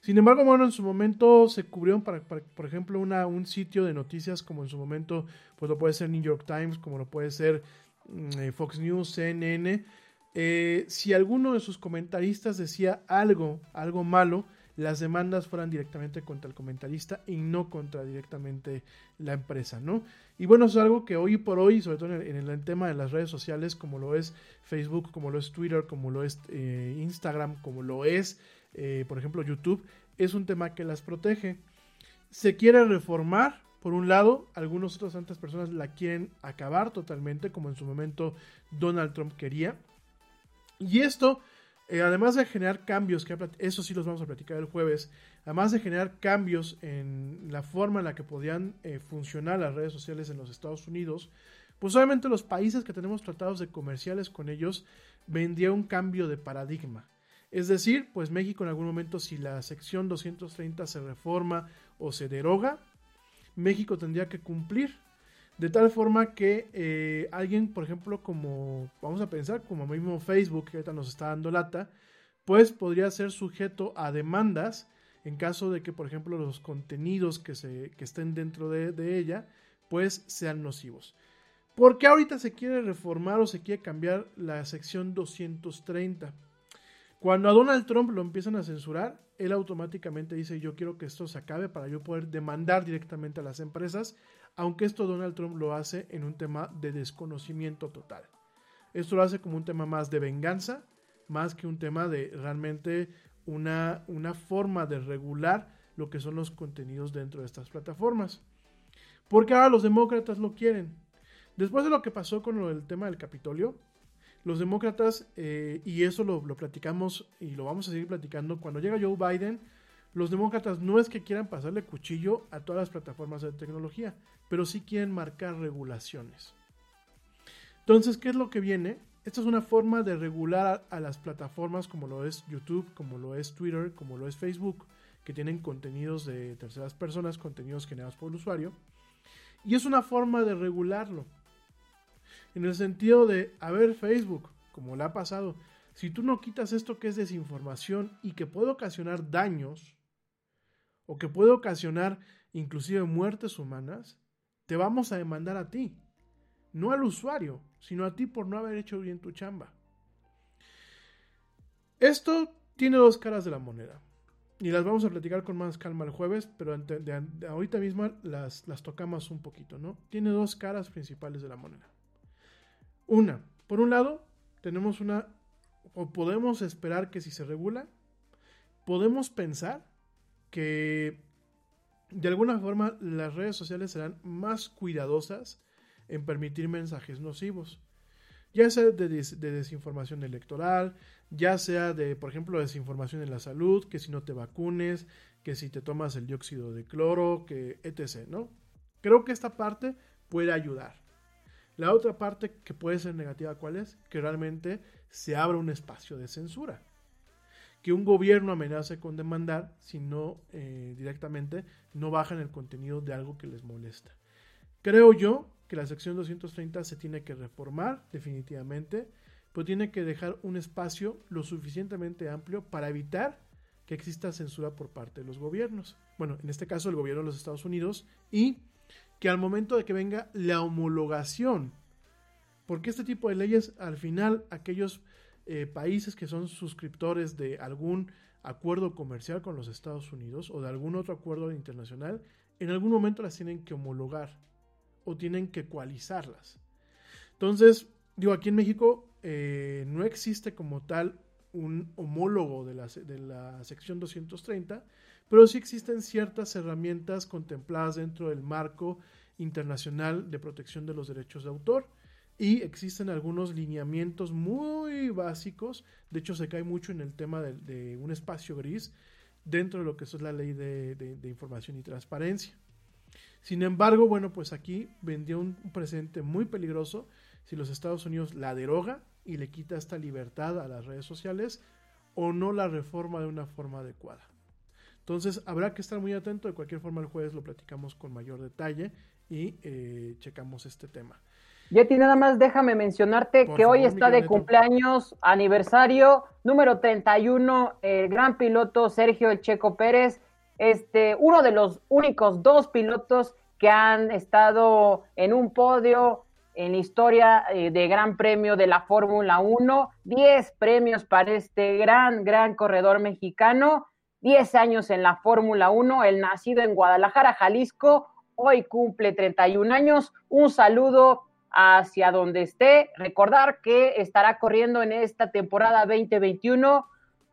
Sin embargo, bueno, en su momento se cubrieron para, por ejemplo, una, un sitio de noticias como en su momento, pues lo puede ser New York Times, como lo puede ser mm, eh, Fox News, CNN. Eh, si alguno de sus comentaristas decía algo, algo malo, las demandas fueran directamente contra el comentarista y no contra directamente la empresa, ¿no? Y bueno, es algo que hoy por hoy, sobre todo en el, tema de las redes sociales, como lo es Facebook, como lo es Twitter, como lo es eh, Instagram, como lo es, eh, por ejemplo, YouTube, es un tema que las protege. Se quiere reformar, por un lado, algunas otras tantas personas la quieren acabar totalmente, como en su momento Donald Trump quería. Y esto eh, además de generar cambios, que eso sí los vamos a platicar el jueves, además de generar cambios en la forma en la que podían eh, funcionar las redes sociales en los Estados Unidos, pues obviamente los países que tenemos tratados de comerciales con ellos vendría un cambio de paradigma. Es decir, pues México en algún momento si la sección 230 se reforma o se deroga, México tendría que cumplir de tal forma que eh, alguien, por ejemplo, como vamos a pensar, como mismo Facebook, que ahorita nos está dando lata, pues podría ser sujeto a demandas en caso de que, por ejemplo, los contenidos que, se, que estén dentro de, ella, pues sean nocivos. ¿Por qué ahorita se quiere reformar o se quiere cambiar la sección 230? Cuando a Donald Trump lo empiezan a censurar, él automáticamente dice yo quiero que esto se acabe para yo poder demandar directamente a las empresas aunque esto Donald Trump lo hace en un tema de desconocimiento total. Esto lo hace como un tema más de venganza, más que un tema de realmente una, una forma de regular lo que son los contenidos dentro de estas plataformas. Porque ahora los demócratas lo quieren. Después de lo que pasó con el tema del Capitolio, los demócratas, eh, y eso lo, lo platicamos y lo vamos a seguir platicando, cuando llega Joe Biden, los demócratas no es que quieran pasarle cuchillo a todas las plataformas de tecnología, pero sí quieren marcar regulaciones. Entonces, ¿qué es lo que viene? Esta es una forma de regular a, las plataformas como lo es YouTube, como lo es Twitter, como lo es Facebook, que tienen contenidos de terceras personas, contenidos generados por el usuario. Y es una forma de regularlo. En el sentido de, a ver, Facebook, como le ha pasado, si tú no quitas esto que es desinformación y que puede ocasionar daños, o que puede ocasionar inclusive muertes humanas, te vamos a demandar a ti. No al usuario, sino a ti por no haber hecho bien tu chamba. Esto tiene dos caras de la moneda. Y las vamos a platicar con más calma el jueves, pero ahorita mismo las, las tocamos un poquito, ¿no? Tiene dos caras principales de la moneda. Una, por un lado, tenemos una, o podemos esperar que si se regula, podemos pensar que de alguna forma las redes sociales serán más cuidadosas en permitir mensajes nocivos. Ya sea de, desinformación electoral, ya sea de, por ejemplo, desinformación en la salud, que si no te vacunes, que si te tomas el dióxido de cloro, que etc. ¿no? Creo que esta parte puede ayudar. La otra parte que puede ser negativa, ¿cuál es? Que realmente se abra un espacio de censura que un gobierno amenace con demandar si no eh, directamente no bajan el contenido de algo que les molesta. Creo yo que la sección 230 se tiene que reformar definitivamente, pero tiene que dejar un espacio lo suficientemente amplio para evitar que exista censura por parte de los gobiernos. Bueno, en este caso el gobierno de los Estados Unidos y que al momento de que venga la homologación, porque este tipo de leyes al final aquellos eh, países que son suscriptores de algún acuerdo comercial con los Estados Unidos o de algún otro acuerdo internacional, en algún momento las tienen que homologar o tienen que ecualizarlas. Entonces, digo, aquí en México eh, no existe como tal un homólogo de la, de la sección 230, pero sí existen ciertas herramientas contempladas dentro del marco internacional de protección de los derechos de autor y existen algunos lineamientos muy básicos, de hecho se cae mucho en el tema de, un espacio gris dentro de lo que es la ley de, información y transparencia. Sin embargo, bueno, pues aquí vendría un, presente muy peligroso si los Estados Unidos la deroga y le quita esta libertad a las redes sociales o no la reforma de una forma adecuada. Entonces habrá que estar muy atento, de cualquier forma el jueves lo platicamos con mayor detalle y eh, checamos este tema. Yeti, nada más déjame mencionarte que hoy está de cumpleaños, aniversario número 31, el gran piloto Sergio El Checo Pérez, este, uno de los únicos dos pilotos que han estado en un podio en la historia eh, de Gran Premio de la Fórmula 1, 10 premios para este gran, gran corredor mexicano. 10 años en la Fórmula 1, el nacido en Guadalajara, Jalisco, hoy cumple 31 años. Un saludo hacia donde esté. Recordar que estará corriendo en esta temporada 2021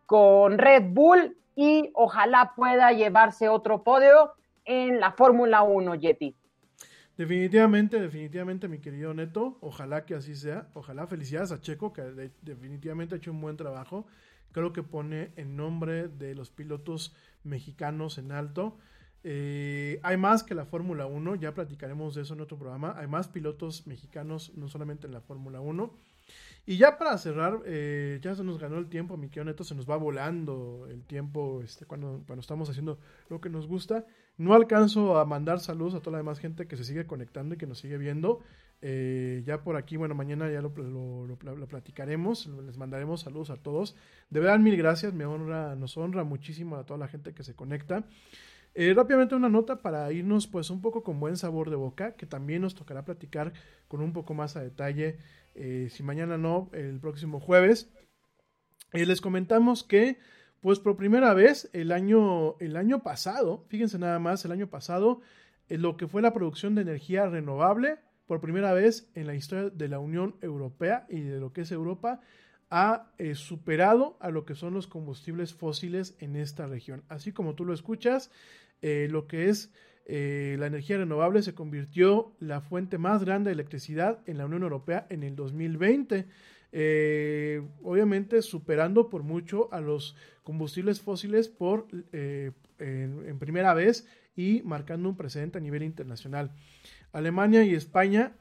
con Red Bull y ojalá pueda llevarse otro podio en la Fórmula 1, Yeti. Definitivamente, definitivamente, mi querido Neto, ojalá que así sea. Ojalá felicidades a Checo, que definitivamente ha hecho un buen trabajo. Creo que pone en nombre de los pilotos mexicanos en alto. Eh, hay más que la Fórmula 1, ya platicaremos de eso en otro programa. Hay más pilotos mexicanos, no solamente en la Fórmula 1. Y ya para cerrar, eh, ya se nos ganó el tiempo, mi querido Neto, se nos va volando el tiempo este, cuando, estamos haciendo lo que nos gusta. No alcanzo a mandar saludos a toda la demás gente que se sigue conectando y que nos sigue viendo. Eh, ya por aquí, bueno, mañana ya lo, platicaremos, les mandaremos saludos a todos. De verdad, mil gracias, me honra, nos honra muchísimo a toda la gente que se conecta. Eh, rápidamente una nota para irnos pues un poco con buen sabor de boca, que también nos tocará platicar con un poco más a detalle eh, si mañana no, el próximo jueves. Eh, les comentamos que, pues por primera vez, el año, el año pasado, fíjense nada más, el año pasado, lo que fue la producción de energía renovable, por primera vez en la historia de la Unión Europea y de lo que es Europa, ha superado a lo que son los combustibles fósiles en esta región. Así como tú lo escuchas, lo que es eh, la energía renovable se convirtió la fuente más grande de electricidad en la Unión Europea en el 2020. Eh, obviamente superando por mucho a los combustibles fósiles por eh, en, primera vez y marcando un precedente a nivel internacional. Alemania y España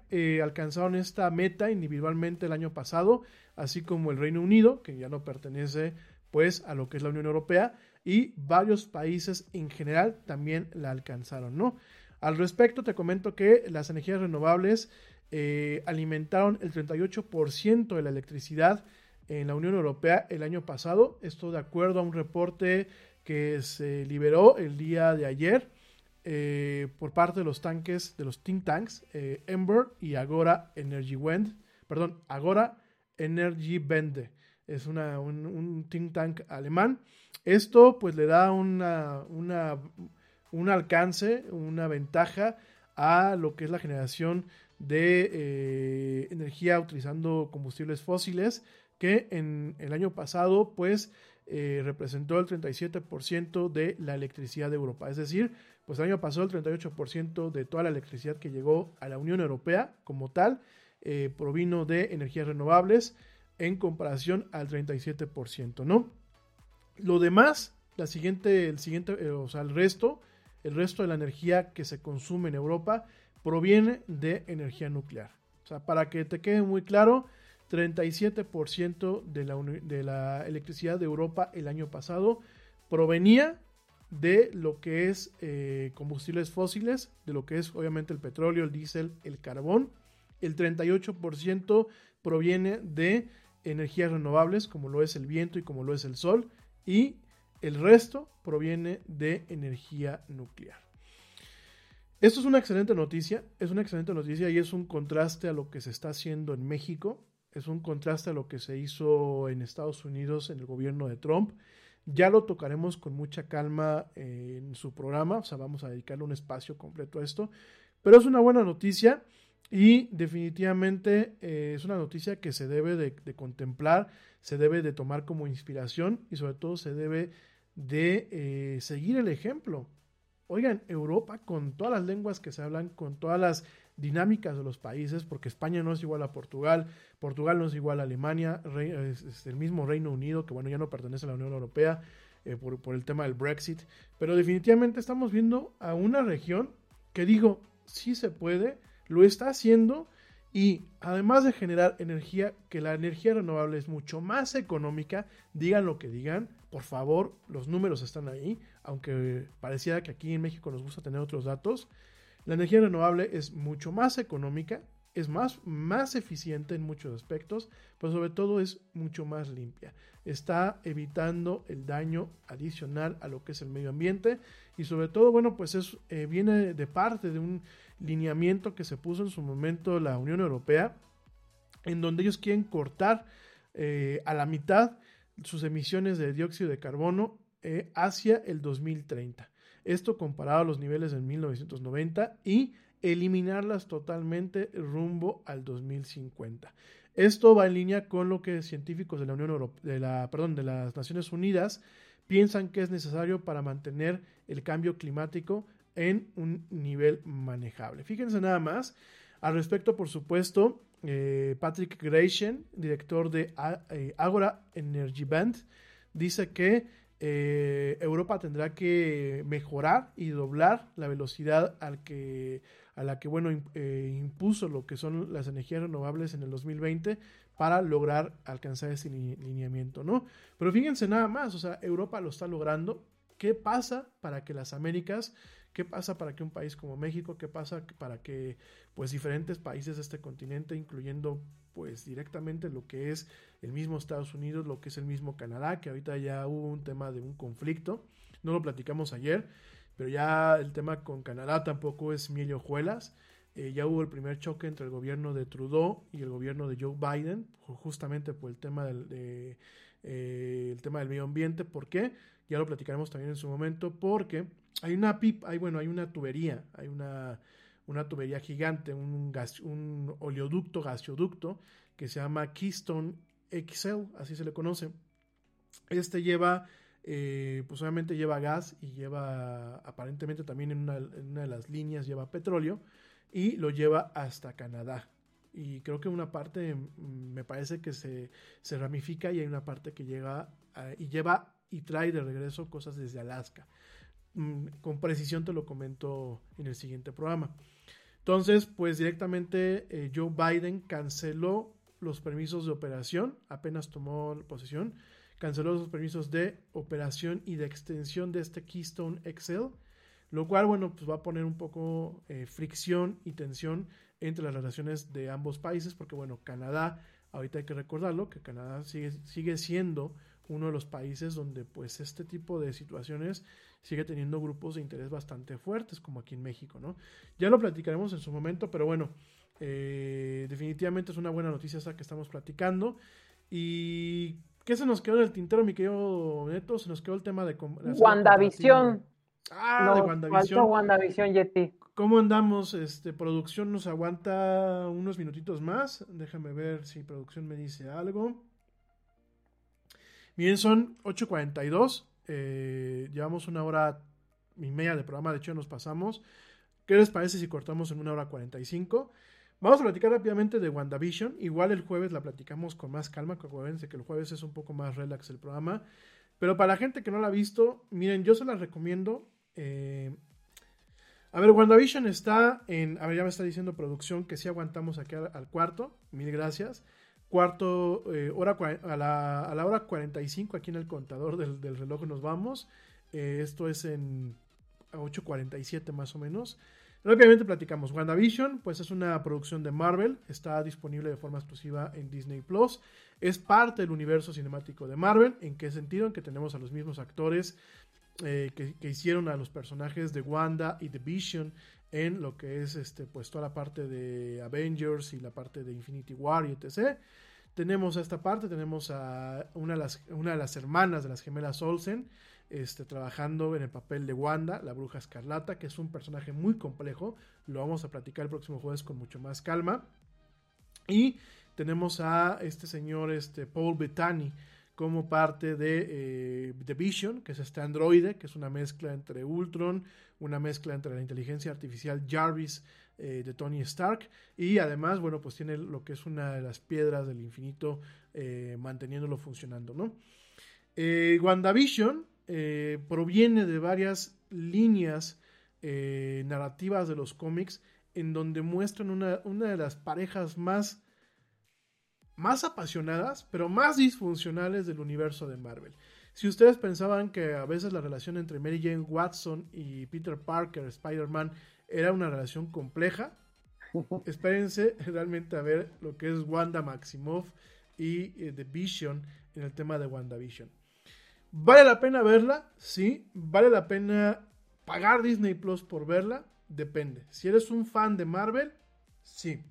alcanzaron esta meta individualmente el año pasado, así como el Reino Unido, que ya no pertenece pues a lo que es la Unión Europea, y varios países en general también la alcanzaron, ¿no? Al respecto, te comento que las energías renovables eh, alimentaron el 38% de la electricidad en la Unión Europea el año pasado. Esto de acuerdo a un reporte que se liberó el día de ayer eh, por parte de los tanques, de los think tanks, eh, Ember y Agora Energy Wend, perdón, Agora Energy Wende. Es una, un, un think tank alemán esto pues le da una, un alcance, una ventaja a lo que es la generación de eh, energía utilizando combustibles fósiles que en el año pasado pues eh, representó el 37% de la electricidad de Europa. Es decir, pues el año pasado el 38% de toda la electricidad que llegó a la Unión Europea como tal eh, provino de energías renovables en comparación al 37%, ¿no? Lo demás, la siguiente, el siguiente, eh, o sea, el resto, el resto de la energía que se consume en Europa proviene de energía nuclear. O sea, para que te quede muy claro, 37% de la, de la electricidad de Europa el año pasado provenía de lo que es eh, combustibles fósiles, de lo que es obviamente el petróleo, el diésel, el carbón. El 38% proviene de energías renovables, como lo es el viento y como lo es el sol y el resto proviene de energía nuclear. Esto es una excelente noticia, es una excelente noticia y es un contraste a lo que se está haciendo en México, es un contraste a lo que se hizo en Estados Unidos en el gobierno de Trump. Ya lo tocaremos con mucha calma en su programa, o sea, vamos a dedicarle un espacio completo a esto, pero es una buena noticia y definitivamente eh, es una noticia que se debe de, contemplar, se debe de tomar como inspiración y sobre todo se debe de eh, seguir el ejemplo. Oigan, Europa con todas las lenguas que se hablan, con todas las dinámicas de los países, porque España no es igual a Portugal, Portugal no es igual a Alemania, es, el mismo Reino Unido, que bueno, ya no pertenece a la Unión Europea eh, por, por el tema del Brexit, pero definitivamente estamos viendo a una región que digo, sí se puede, lo está haciendo y además de generar energía, que la energía renovable es mucho más económica, digan lo que digan, por favor, los números están ahí, aunque pareciera que aquí en México nos gusta tener otros datos, la energía renovable es mucho más económica, es más, más eficiente en muchos aspectos, pero sobre todo es mucho más limpia. Está evitando el daño adicional a lo que es el medio ambiente y sobre todo, bueno, pues es, eh, viene de parte de un lineamiento que se puso en su momento la Unión Europea, en donde ellos quieren cortar eh, a la mitad sus emisiones de dióxido de carbono eh, hacia el 2030. Esto comparado a los niveles en 1990 y eliminarlas totalmente rumbo al 2050. Esto va en línea con lo que científicos de la Unión Europea, perdón, de las Naciones Unidas piensan que es necesario para mantener el cambio climático en un nivel manejable. Fíjense nada más. Al respecto, por supuesto, eh, Patrick Gratian, director de eh, Agora Energy Band, dice que eh, Europa tendrá que mejorar y doblar la velocidad a la que bueno, impuso lo que son las energías renovables en el 2020 para lograr alcanzar ese lineamiento, ¿no? Pero fíjense nada más, o sea, Europa lo está logrando. ¿Qué pasa para que las Américas ¿Qué pasa para que un país como México, qué pasa para que pues diferentes países de este continente, incluyendo pues directamente lo que es el mismo Estados Unidos, lo que es el mismo Canadá, que ahorita ya hubo un tema de un conflicto, no lo platicamos ayer, pero ya el tema con Canadá tampoco es miel y hojuelas. Eh, ya hubo el primer choque entre el gobierno de Trudeau y el gobierno de Joe Biden, justamente por el tema del, de, eh, el tema del medio ambiente. ¿Por qué? Ya lo platicaremos también en su momento, porque hay una pip, hay, bueno, hay una tubería, hay una, una tubería gigante, un, gas, un oleoducto, gasoducto, que se llama Keystone XL, así se le conoce. Este lleva, eh, pues obviamente lleva gas y lleva, aparentemente también en una, de las líneas lleva petróleo y lo lleva hasta Canadá. Y creo que una parte mm, me parece que se, se ramifica y hay una parte que llega y lleva y trae de regreso cosas desde Alaska. Mm, con precisión te lo comento en el siguiente programa. Entonces, pues directamente eh, Joe Biden canceló los permisos de operación, apenas tomó posesión, canceló los permisos de operación y de extensión de este Keystone XL, lo cual, bueno, pues va a poner un poco eh, fricción y tensión entre las relaciones de ambos países, porque, bueno, Canadá, ahorita hay que recordarlo, que Canadá sigue, sigue siendo uno de los países donde, pues, este tipo de situaciones sigue teniendo grupos de interés bastante fuertes, como aquí en México, ¿no? Ya lo platicaremos en su momento, pero bueno, eh, definitivamente es una buena noticia esa que estamos platicando. ¿Y qué se nos quedó en el tintero, mi querido Neto? Se nos quedó el tema de... WandaVision. Ah, de WandaVision. WandaVision, Yeti. ¿Cómo andamos? Este, producción nos aguanta unos minutitos más. Déjame ver si producción me dice algo. Bien, son 8.42. Eh, llevamos una hora y media de programa, de hecho nos pasamos. ¿Qué les parece si cortamos en una hora 45? Vamos a platicar rápidamente de WandaVision. Igual el jueves la platicamos con más calma, acuérdense que el jueves es un poco más relax el programa. Pero para la gente que no la ha visto, miren, yo se la recomiendo. Eh, a ver, WandaVision está en. A ver, ya me está diciendo producción que sí aguantamos aquí al cuarto. Mil gracias cuarto, eh, hora, a la, a, la, hora 45 aquí en el contador del, del reloj nos vamos. Eh, esto es en 8.47 más o menos. Rápidamente platicamos. WandaVision, pues es una producción de Marvel, está disponible de forma exclusiva en Disney Plus. Es parte del universo cinemático de Marvel. ¿En qué sentido? En que tenemos a los mismos actores eh, que, que, hicieron a los personajes de Wanda y de Vision en lo que es este, pues toda la parte de Avengers y la parte de Infinity War y etc. Tenemos a esta parte, tenemos a una de las, una de las hermanas de las gemelas Olsen, este, trabajando en el papel de Wanda, la bruja escarlata, que es un personaje muy complejo. Lo vamos a platicar el próximo jueves con mucho más calma. Y tenemos a este señor este, Paul Bettany como parte de eh, The Vision, que es este androide, que es una mezcla entre Ultron, una mezcla entre la inteligencia artificial Jarvis eh, de Tony Stark y además, bueno, pues tiene lo que es una de las piedras del infinito eh, manteniéndolo funcionando, ¿no? WandaVision proviene de varias líneas narrativas de los cómics en donde muestran una, una de las parejas más más apasionadas, pero más disfuncionales del universo de Marvel. Si ustedes pensaban que a veces la relación entre Mary Jane Watson y Peter Parker, Spider-Man, era una relación compleja. Espérense realmente a ver lo que es Wanda Maximoff y eh, The Vision en el tema de WandaVision. ¿Vale la pena verla? Sí. ¿Vale la pena pagar Disney Plus por verla? Depende. Si eres un fan de Marvel, sí.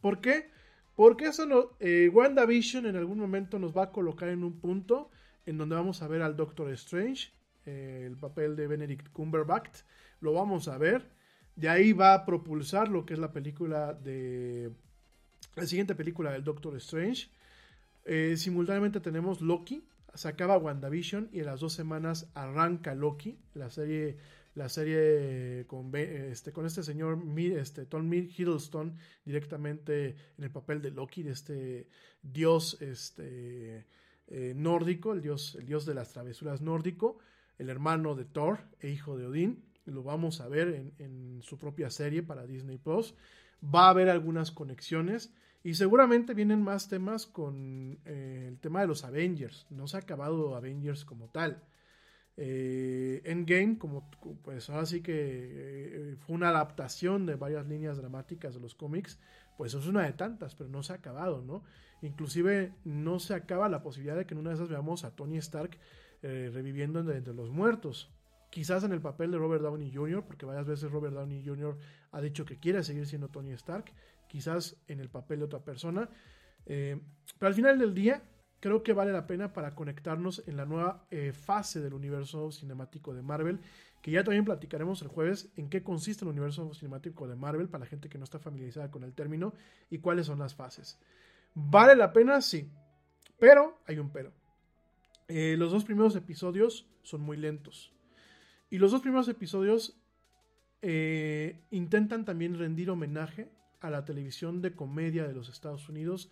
¿Por qué? Porque eso no, eh, WandaVision en algún momento nos va a colocar en un punto en donde vamos a ver al Doctor Strange eh, el papel de Benedict Cumberbatch. Lo vamos a ver. De ahí va a propulsar lo que es la película de. La siguiente película del Doctor Strange. Eh, simultáneamente tenemos Loki. Se acaba WandaVision y en las dos semanas arranca Loki, la serie, la serie con, este, con este señor este, Tom Hiddleston directamente en el papel de Loki, de este dios este, eh, nórdico, el dios, el dios de las travesuras nórdico, el hermano de Thor e hijo de Odín. Lo vamos a ver en, su propia serie para Disney Plus. Va a haber algunas conexiones. Y seguramente vienen más temas con eh, el tema de los Avengers. No se ha acabado Avengers como tal. Eh, Endgame, como pues ahora sí que eh, fue una adaptación de varias líneas dramáticas de los cómics, pues es una de tantas, pero no se ha acabado, ¿no? Inclusive no se acaba la posibilidad de que en una de esas veamos a Tony Stark reviviendo entre los muertos. Quizás en el papel de Robert Downey Jr., porque varias veces Robert Downey Jr. ha dicho que quiere seguir siendo Tony Stark quizás en el papel de otra persona. Eh, pero al final del día, creo que vale la pena para conectarnos en la nueva eh, fase del universo cinemático de Marvel, que ya también platicaremos el jueves en qué consiste el universo cinemático de Marvel para la gente que no está familiarizada con el término y cuáles son las fases. ¿Vale la pena? Sí, pero hay un pero. Eh, los dos primeros episodios son muy lentos. Y los dos primeros episodios intentan también rendir homenaje a la televisión de comedia de los Estados Unidos,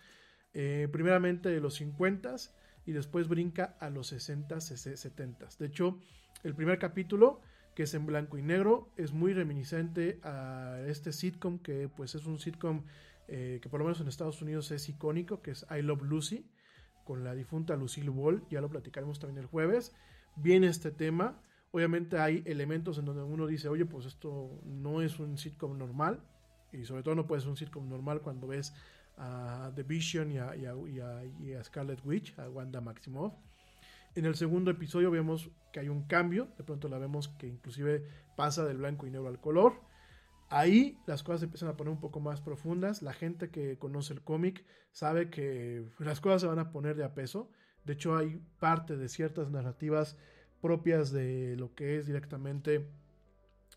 eh, primeramente de los 50s y después brinca a los 60s, 70s. De hecho, el primer capítulo, que es en blanco y negro, es muy reminiscente a este sitcom que pues es un sitcom eh, que por lo menos en Estados Unidos es icónico, que es I Love Lucy, con la difunta Lucille Ball, ya lo platicaremos también el jueves. Viene este tema, obviamente hay elementos en donde uno dice, oye, pues esto no es un sitcom normal, y sobre todo no puede ser un sitcom normal cuando ves a The Vision y a, Scarlet Witch, a Wanda Maximoff. En el segundo episodio vemos que hay un cambio, de pronto la vemos que inclusive pasa del blanco y negro al color. Ahí las cosas empiezan a poner un poco más profundas. La gente que conoce el cómic sabe que las cosas se van a poner de a peso. De hecho, hay parte de ciertas narrativas propias de lo que es directamente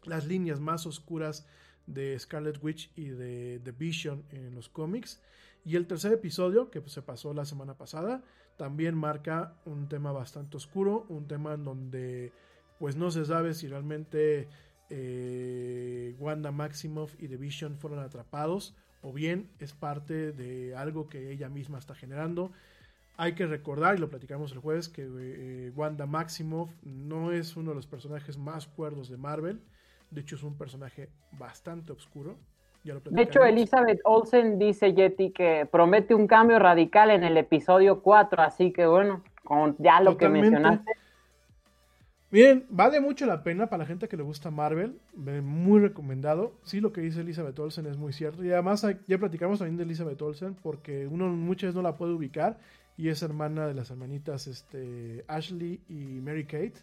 las líneas más oscuras de Scarlet Witch y de The Vision en los cómics. Y el tercer episodio, que pues, se pasó la semana pasada, también marca un tema bastante oscuro, un tema en donde pues no se sabe si realmente eh, Wanda Maximoff y The Vision fueron atrapados o bien es parte de algo que ella misma está generando. Hay que recordar, y lo platicamos el jueves, que eh, Wanda Maximoff no es uno de los personajes más cuerdos de Marvel. De hecho, es un personaje bastante oscuro. de hecho, Elizabeth Olsen dice, Yeti, que promete un cambio radical en el episodio 4, así que bueno, con ya lo que mencionaste. Miren, vale mucho la pena para la gente que le gusta Marvel, muy recomendado. Sí, lo que dice Elizabeth Olsen es muy cierto. Y además ya platicamos también de Elizabeth Olsen porque uno muchas veces no la puede ubicar y es hermana de las hermanitas este, Ashley y Mary Kate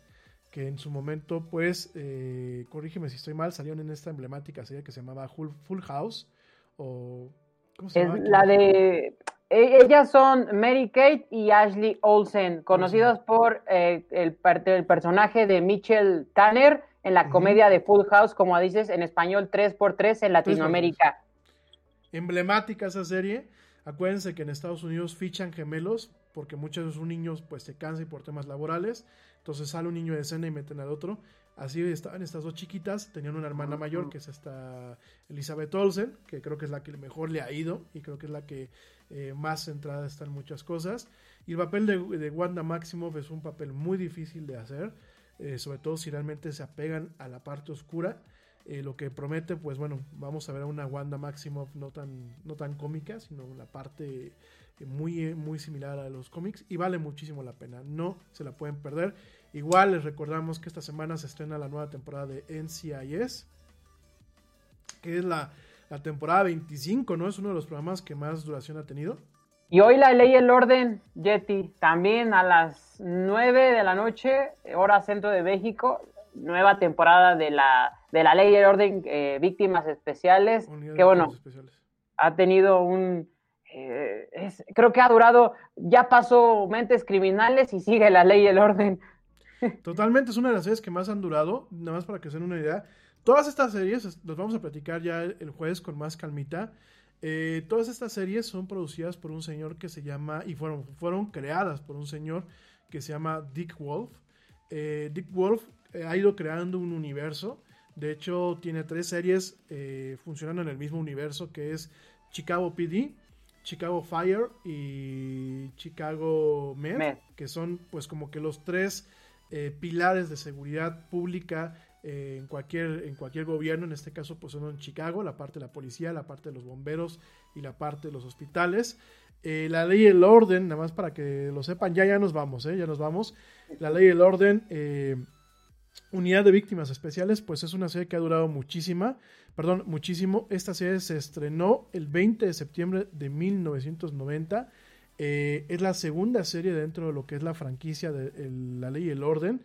que en su momento, pues, eh, corrígeme si estoy mal, salieron en esta emblemática serie que se llamaba Full, House, o... ¿cómo se llama? La de... E, ellas son Mary Kate y Ashley Olsen, conocidas por eh, el, el, personaje de Mitchell Tanner en la comedia de Full House, como dices, en español 3x3 en Latinoamérica. Emblemática esa serie. Acuérdense que en Estados Unidos fichan gemelos porque muchos de sus niños pues se cansan por temas laborales entonces sale un niño de escena y meten al otro. Así estaban estas dos chiquitas. Tenían una hermana mayor que es esta Elizabeth Olsen, que creo que es la que mejor le ha ido y creo que es la que eh, más centrada está en muchas cosas. Y el papel de, Wanda Maximoff es un papel muy difícil de hacer, eh, sobre todo si realmente se apegan a la parte oscura. Eh, lo que promete, pues bueno, vamos a ver a una Wanda Maximoff no tan, no tan cómica, sino la parte muy, muy similar a los cómics y vale muchísimo la pena. No se la pueden perder. Igual les recordamos que esta semana se estrena la nueva temporada de NCIS, que es la, temporada 25, ¿no? Es uno de los programas que más duración ha tenido. Y hoy la ley el orden, Yeti, también a las 9 de la noche, hora centro de México, nueva temporada de la, de la ley y el orden, eh, víctimas especiales, que bueno, ha tenido un... Eh, creo que ha durado, ya pasó mentes criminales y sigue la ley y el orden Totalmente, es una de las series que más han durado, nada más para que se den una idea. Todas estas series, las vamos a platicar ya el jueves con más calmita. Eh, todas estas series son producidas por un señor que se llama, y fueron, fueron creadas por un señor que se llama Dick Wolf. Eh, Dick Wolf ha ido creando un universo. De hecho, tiene tres series funcionando en el mismo universo que es Chicago PD, Chicago Fire y Chicago Med, que son pues como que los tres pilares de seguridad pública en, cualquier, en cualquier gobierno, en este caso pues son en Chicago, la parte de la policía, la parte de los bomberos y la parte de los hospitales. Eh, la ley y el orden, nada más para que lo sepan, ya ya nos vamos, ¿eh? ya nos vamos. La ley y el orden, eh, unidad de víctimas especiales, pues es una serie que ha durado muchísima, perdón, muchísimo. Esta serie se estrenó el 20 de septiembre de 1990. es la segunda serie dentro de lo que es la franquicia de La Ley y el Orden.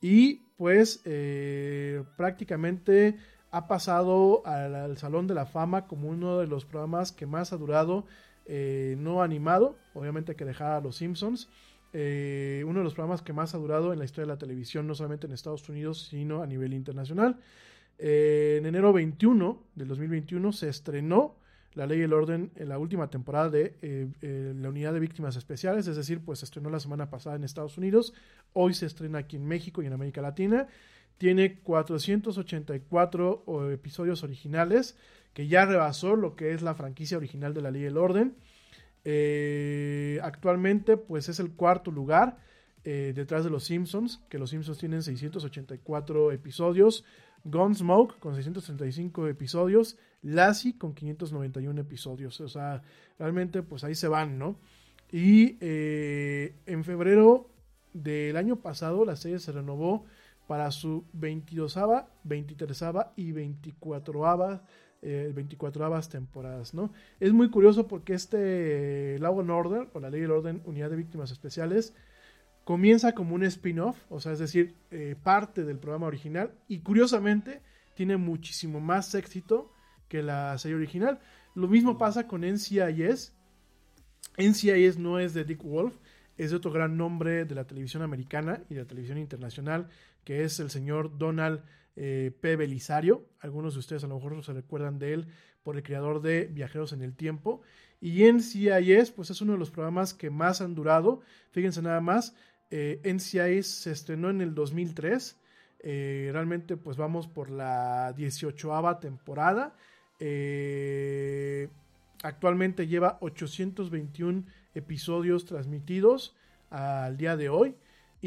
Y pues eh, prácticamente ha pasado al, Salón de la Fama como uno de los programas que más ha durado eh, no animado, obviamente que dejar a los Simpsons, eh, uno de los programas que más ha durado en la historia de la televisión, no solamente en Estados Unidos, sino a nivel internacional. en enero 21 del 2021 se estrenó la ley y el orden en la última temporada de eh, eh, la unidad de víctimas especiales, es decir, pues se estrenó la semana pasada en Estados Unidos, hoy se estrena aquí en México y en América Latina. Tiene 484 episodios originales, que ya rebasó lo que es la franquicia original de la ley y el orden. Eh, actualmente, pues es el cuarto lugar detrás de los Simpsons, que los Simpsons tienen 684 episodios. Gunsmoke con 635 episodios, Lassie con 591 episodios. O sea, realmente pues ahí se van, ¿no? Y eh, en febrero del año pasado la serie se renovó para su 22ava, 23ava y 24ava, eh, 24 temporadas, ¿no? Es muy curioso porque este Law and Order, o la Ley del Orden, Unidad de Víctimas Especiales, comienza como un spin-off, o sea, es decir, eh, parte del programa original y curiosamente tiene muchísimo más éxito que la serie original. Lo mismo pasa con NCIS. NCIS no es de Dick Wolf, es de otro gran nombre de la televisión americana y de la televisión internacional, que es el señor Donald eh, P. Belisario. Algunos de ustedes a lo mejor se recuerdan de él por el creador de Viajeros en el Tiempo. Y NCIS, pues es uno de los programas que más han durado. Fíjense nada más, eh, NCIS se estrenó en el 2003. Eh, realmente pues vamos por la 18 temporada. Eh, actualmente lleva 821 episodios transmitidos al día de hoy.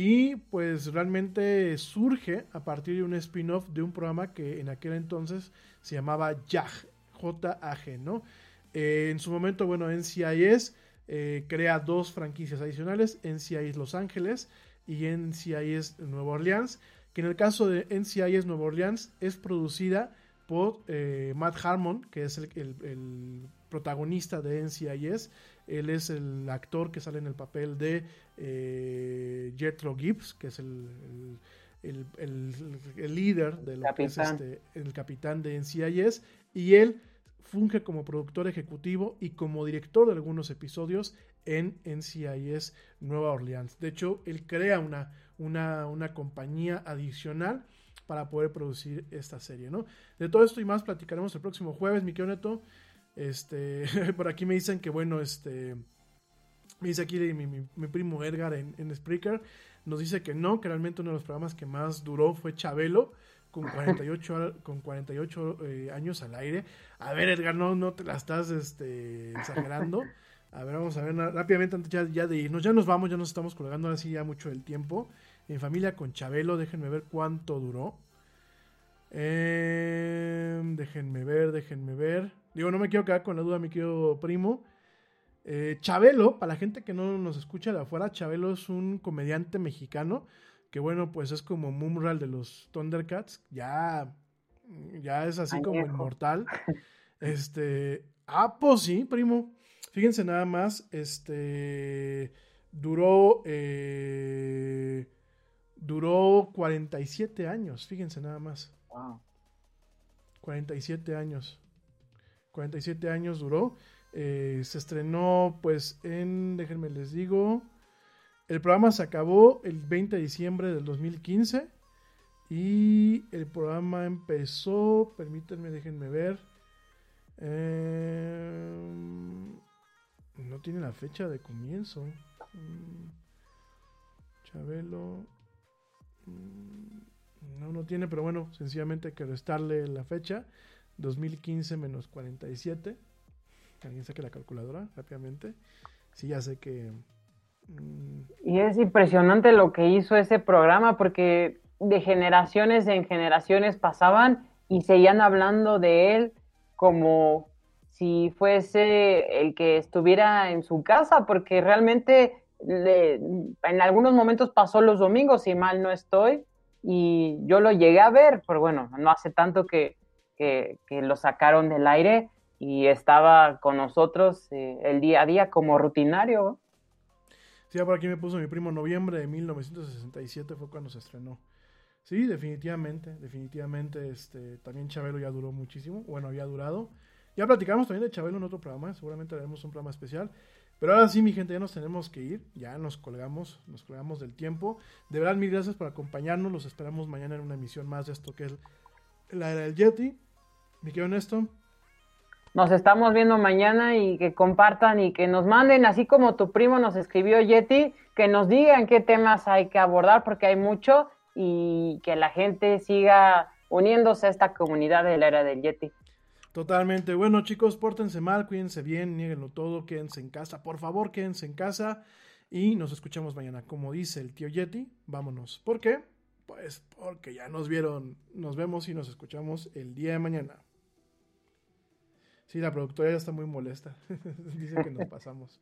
Y pues realmente surge a partir de un spin-off de un programa que en aquel entonces se llamaba JAG, J-A-G, ¿no? en su momento, bueno, NCIS eh, crea dos franquicias adicionales, NCIS Los Ángeles y NCIS Nueva Orleans, que en el caso de NCIS Nueva Orleans es producida por eh, Matt Harmon, que es el, protagonista de NCIS. Él es el actor que sale en el papel de eh, Jethro Gibbs, que es el, líder de lo que es este, el capitán de NCIS. Y él funge como productor ejecutivo y como director de algunos episodios en NCIS Nueva Orleans. De hecho, él crea una, una, compañía adicional para poder producir esta serie, ¿no? De todo esto y más platicaremos el próximo jueves, mi Neto. Este, por aquí me dicen que, bueno, este, me dice aquí mi, primo Edgar en, en Spreaker, nos dice que no, que realmente uno de los programas que más duró fue Chabelo, con 48, con 48 eh, años al aire. A ver, Edgar, no, no te la estás este, exagerando. A ver, vamos a ver rápidamente antes ya, ya, de irnos. Ya nos vamos, ya nos estamos colgando ahora sí ya mucho el tiempo. En familia con Chabelo, déjenme ver cuánto duró. Em, déjenme ver, déjenme ver. Digo, no me quiero quedar con la duda, mi querido primo. Eh, Chabelo, para la gente que no nos escucha de afuera, Chabelo es un comediante mexicano que bueno, pues es como Mumral de los Thundercats, ya, ya es así como inmortal. Este, ah, pues sí, primo. Fíjense nada más, este, duró, eh, duró 47 años, fíjense nada más. Wow. 47 años. 47 años duró. Eh, se estrenó pues en, déjenme les digo, El programa se acabó el 20 de diciembre del 2015 y el programa empezó, permítanme, déjenme ver. Eh, no tiene la fecha de comienzo. Mm, Chabelo. Mm, no, no tiene, pero bueno, sencillamente hay que restarle la fecha. 2015 menos 47. Alguien saque la calculadora rápidamente. Sí, ya sé que... Mm, y es impresionante lo que hizo ese programa porque de generaciones en generaciones pasaban y seguían hablando de él como si fuese el que estuviera en su casa, porque realmente en algunos momentos pasó los domingos, si mal no estoy, y yo lo llegué a ver, pero bueno, no hace tanto que, lo sacaron del aire y estaba con nosotros eh, el día a día como rutinario. Sí, por aquí me puso mi primo noviembre de 1967 fue cuando se estrenó. Sí, definitivamente, definitivamente, este, también Chabelo ya duró muchísimo, bueno, había durado. Ya platicamos también de Chabelo en otro programa, seguramente haremos un programa especial. Pero ahora sí, mi gente, ya nos tenemos que ir, ya nos colgamos, nos colgamos del tiempo. De verdad, mil gracias por acompañarnos, los esperamos mañana en una emisión más de esto que es la era del Yeti. Mi querido Néstor. Nos estamos viendo mañana y que compartan y que nos manden, así como tu primo nos escribió Yeti, que nos digan qué temas hay que abordar, porque hay mucho y que la gente siga uniéndose a esta comunidad de la era del Yeti. Totalmente. Bueno, chicos, pórtense mal, cuídense bien, nieguenlo todo, quédense en casa. Por favor, quédense en casa y nos escuchamos mañana. Como dice el tío Yeti, vámonos. ¿Por qué? Pues porque ya nos vieron. Nos vemos y nos escuchamos el día de mañana. Sí, la productora ya está muy molesta. dice que nos pasamos.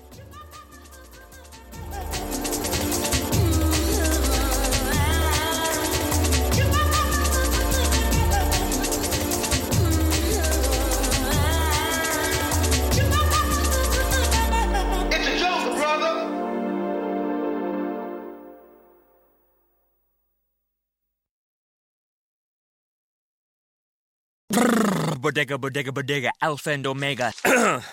Bodega, bodega, bodega, alpha and omega.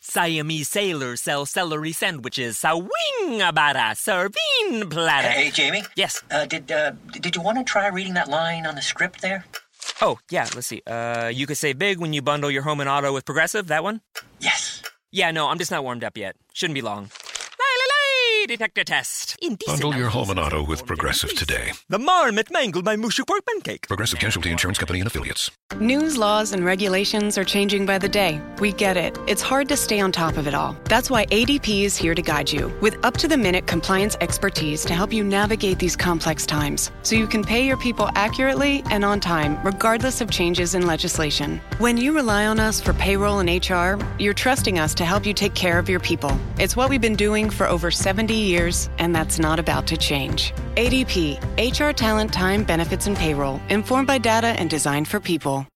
Siamese sailors sell celery sandwiches. Sawing abara, serving platter. Hey, Jamie. Yes. Uh, did uh, did you want to try reading that line on the script there? Oh yeah. Let's see. Uh, you could save big when you bundle your home and auto with Progressive. That one. Yes. Yeah. No, I'm just not warmed up yet. Shouldn't be long detector test. Indecent Bundle your home and auto with Progressive today. The marmot mangled my mushy pork pancake. Progressive Casualty Insurance Company and Affiliates. News, laws, and regulations are changing by the day. We get it. It's hard to stay on top of it all. That's why ADP is here to guide you with up to the minute compliance expertise to help you navigate these complex times so you can pay your people accurately and on time, regardless of changes in legislation. When you rely on us for payroll and HR, you're trusting us to help you take care of your people. It's what we've been doing for over 70 years, and that's not about to change. ADP, HR talent time benefits and payroll, informed by data and designed for people.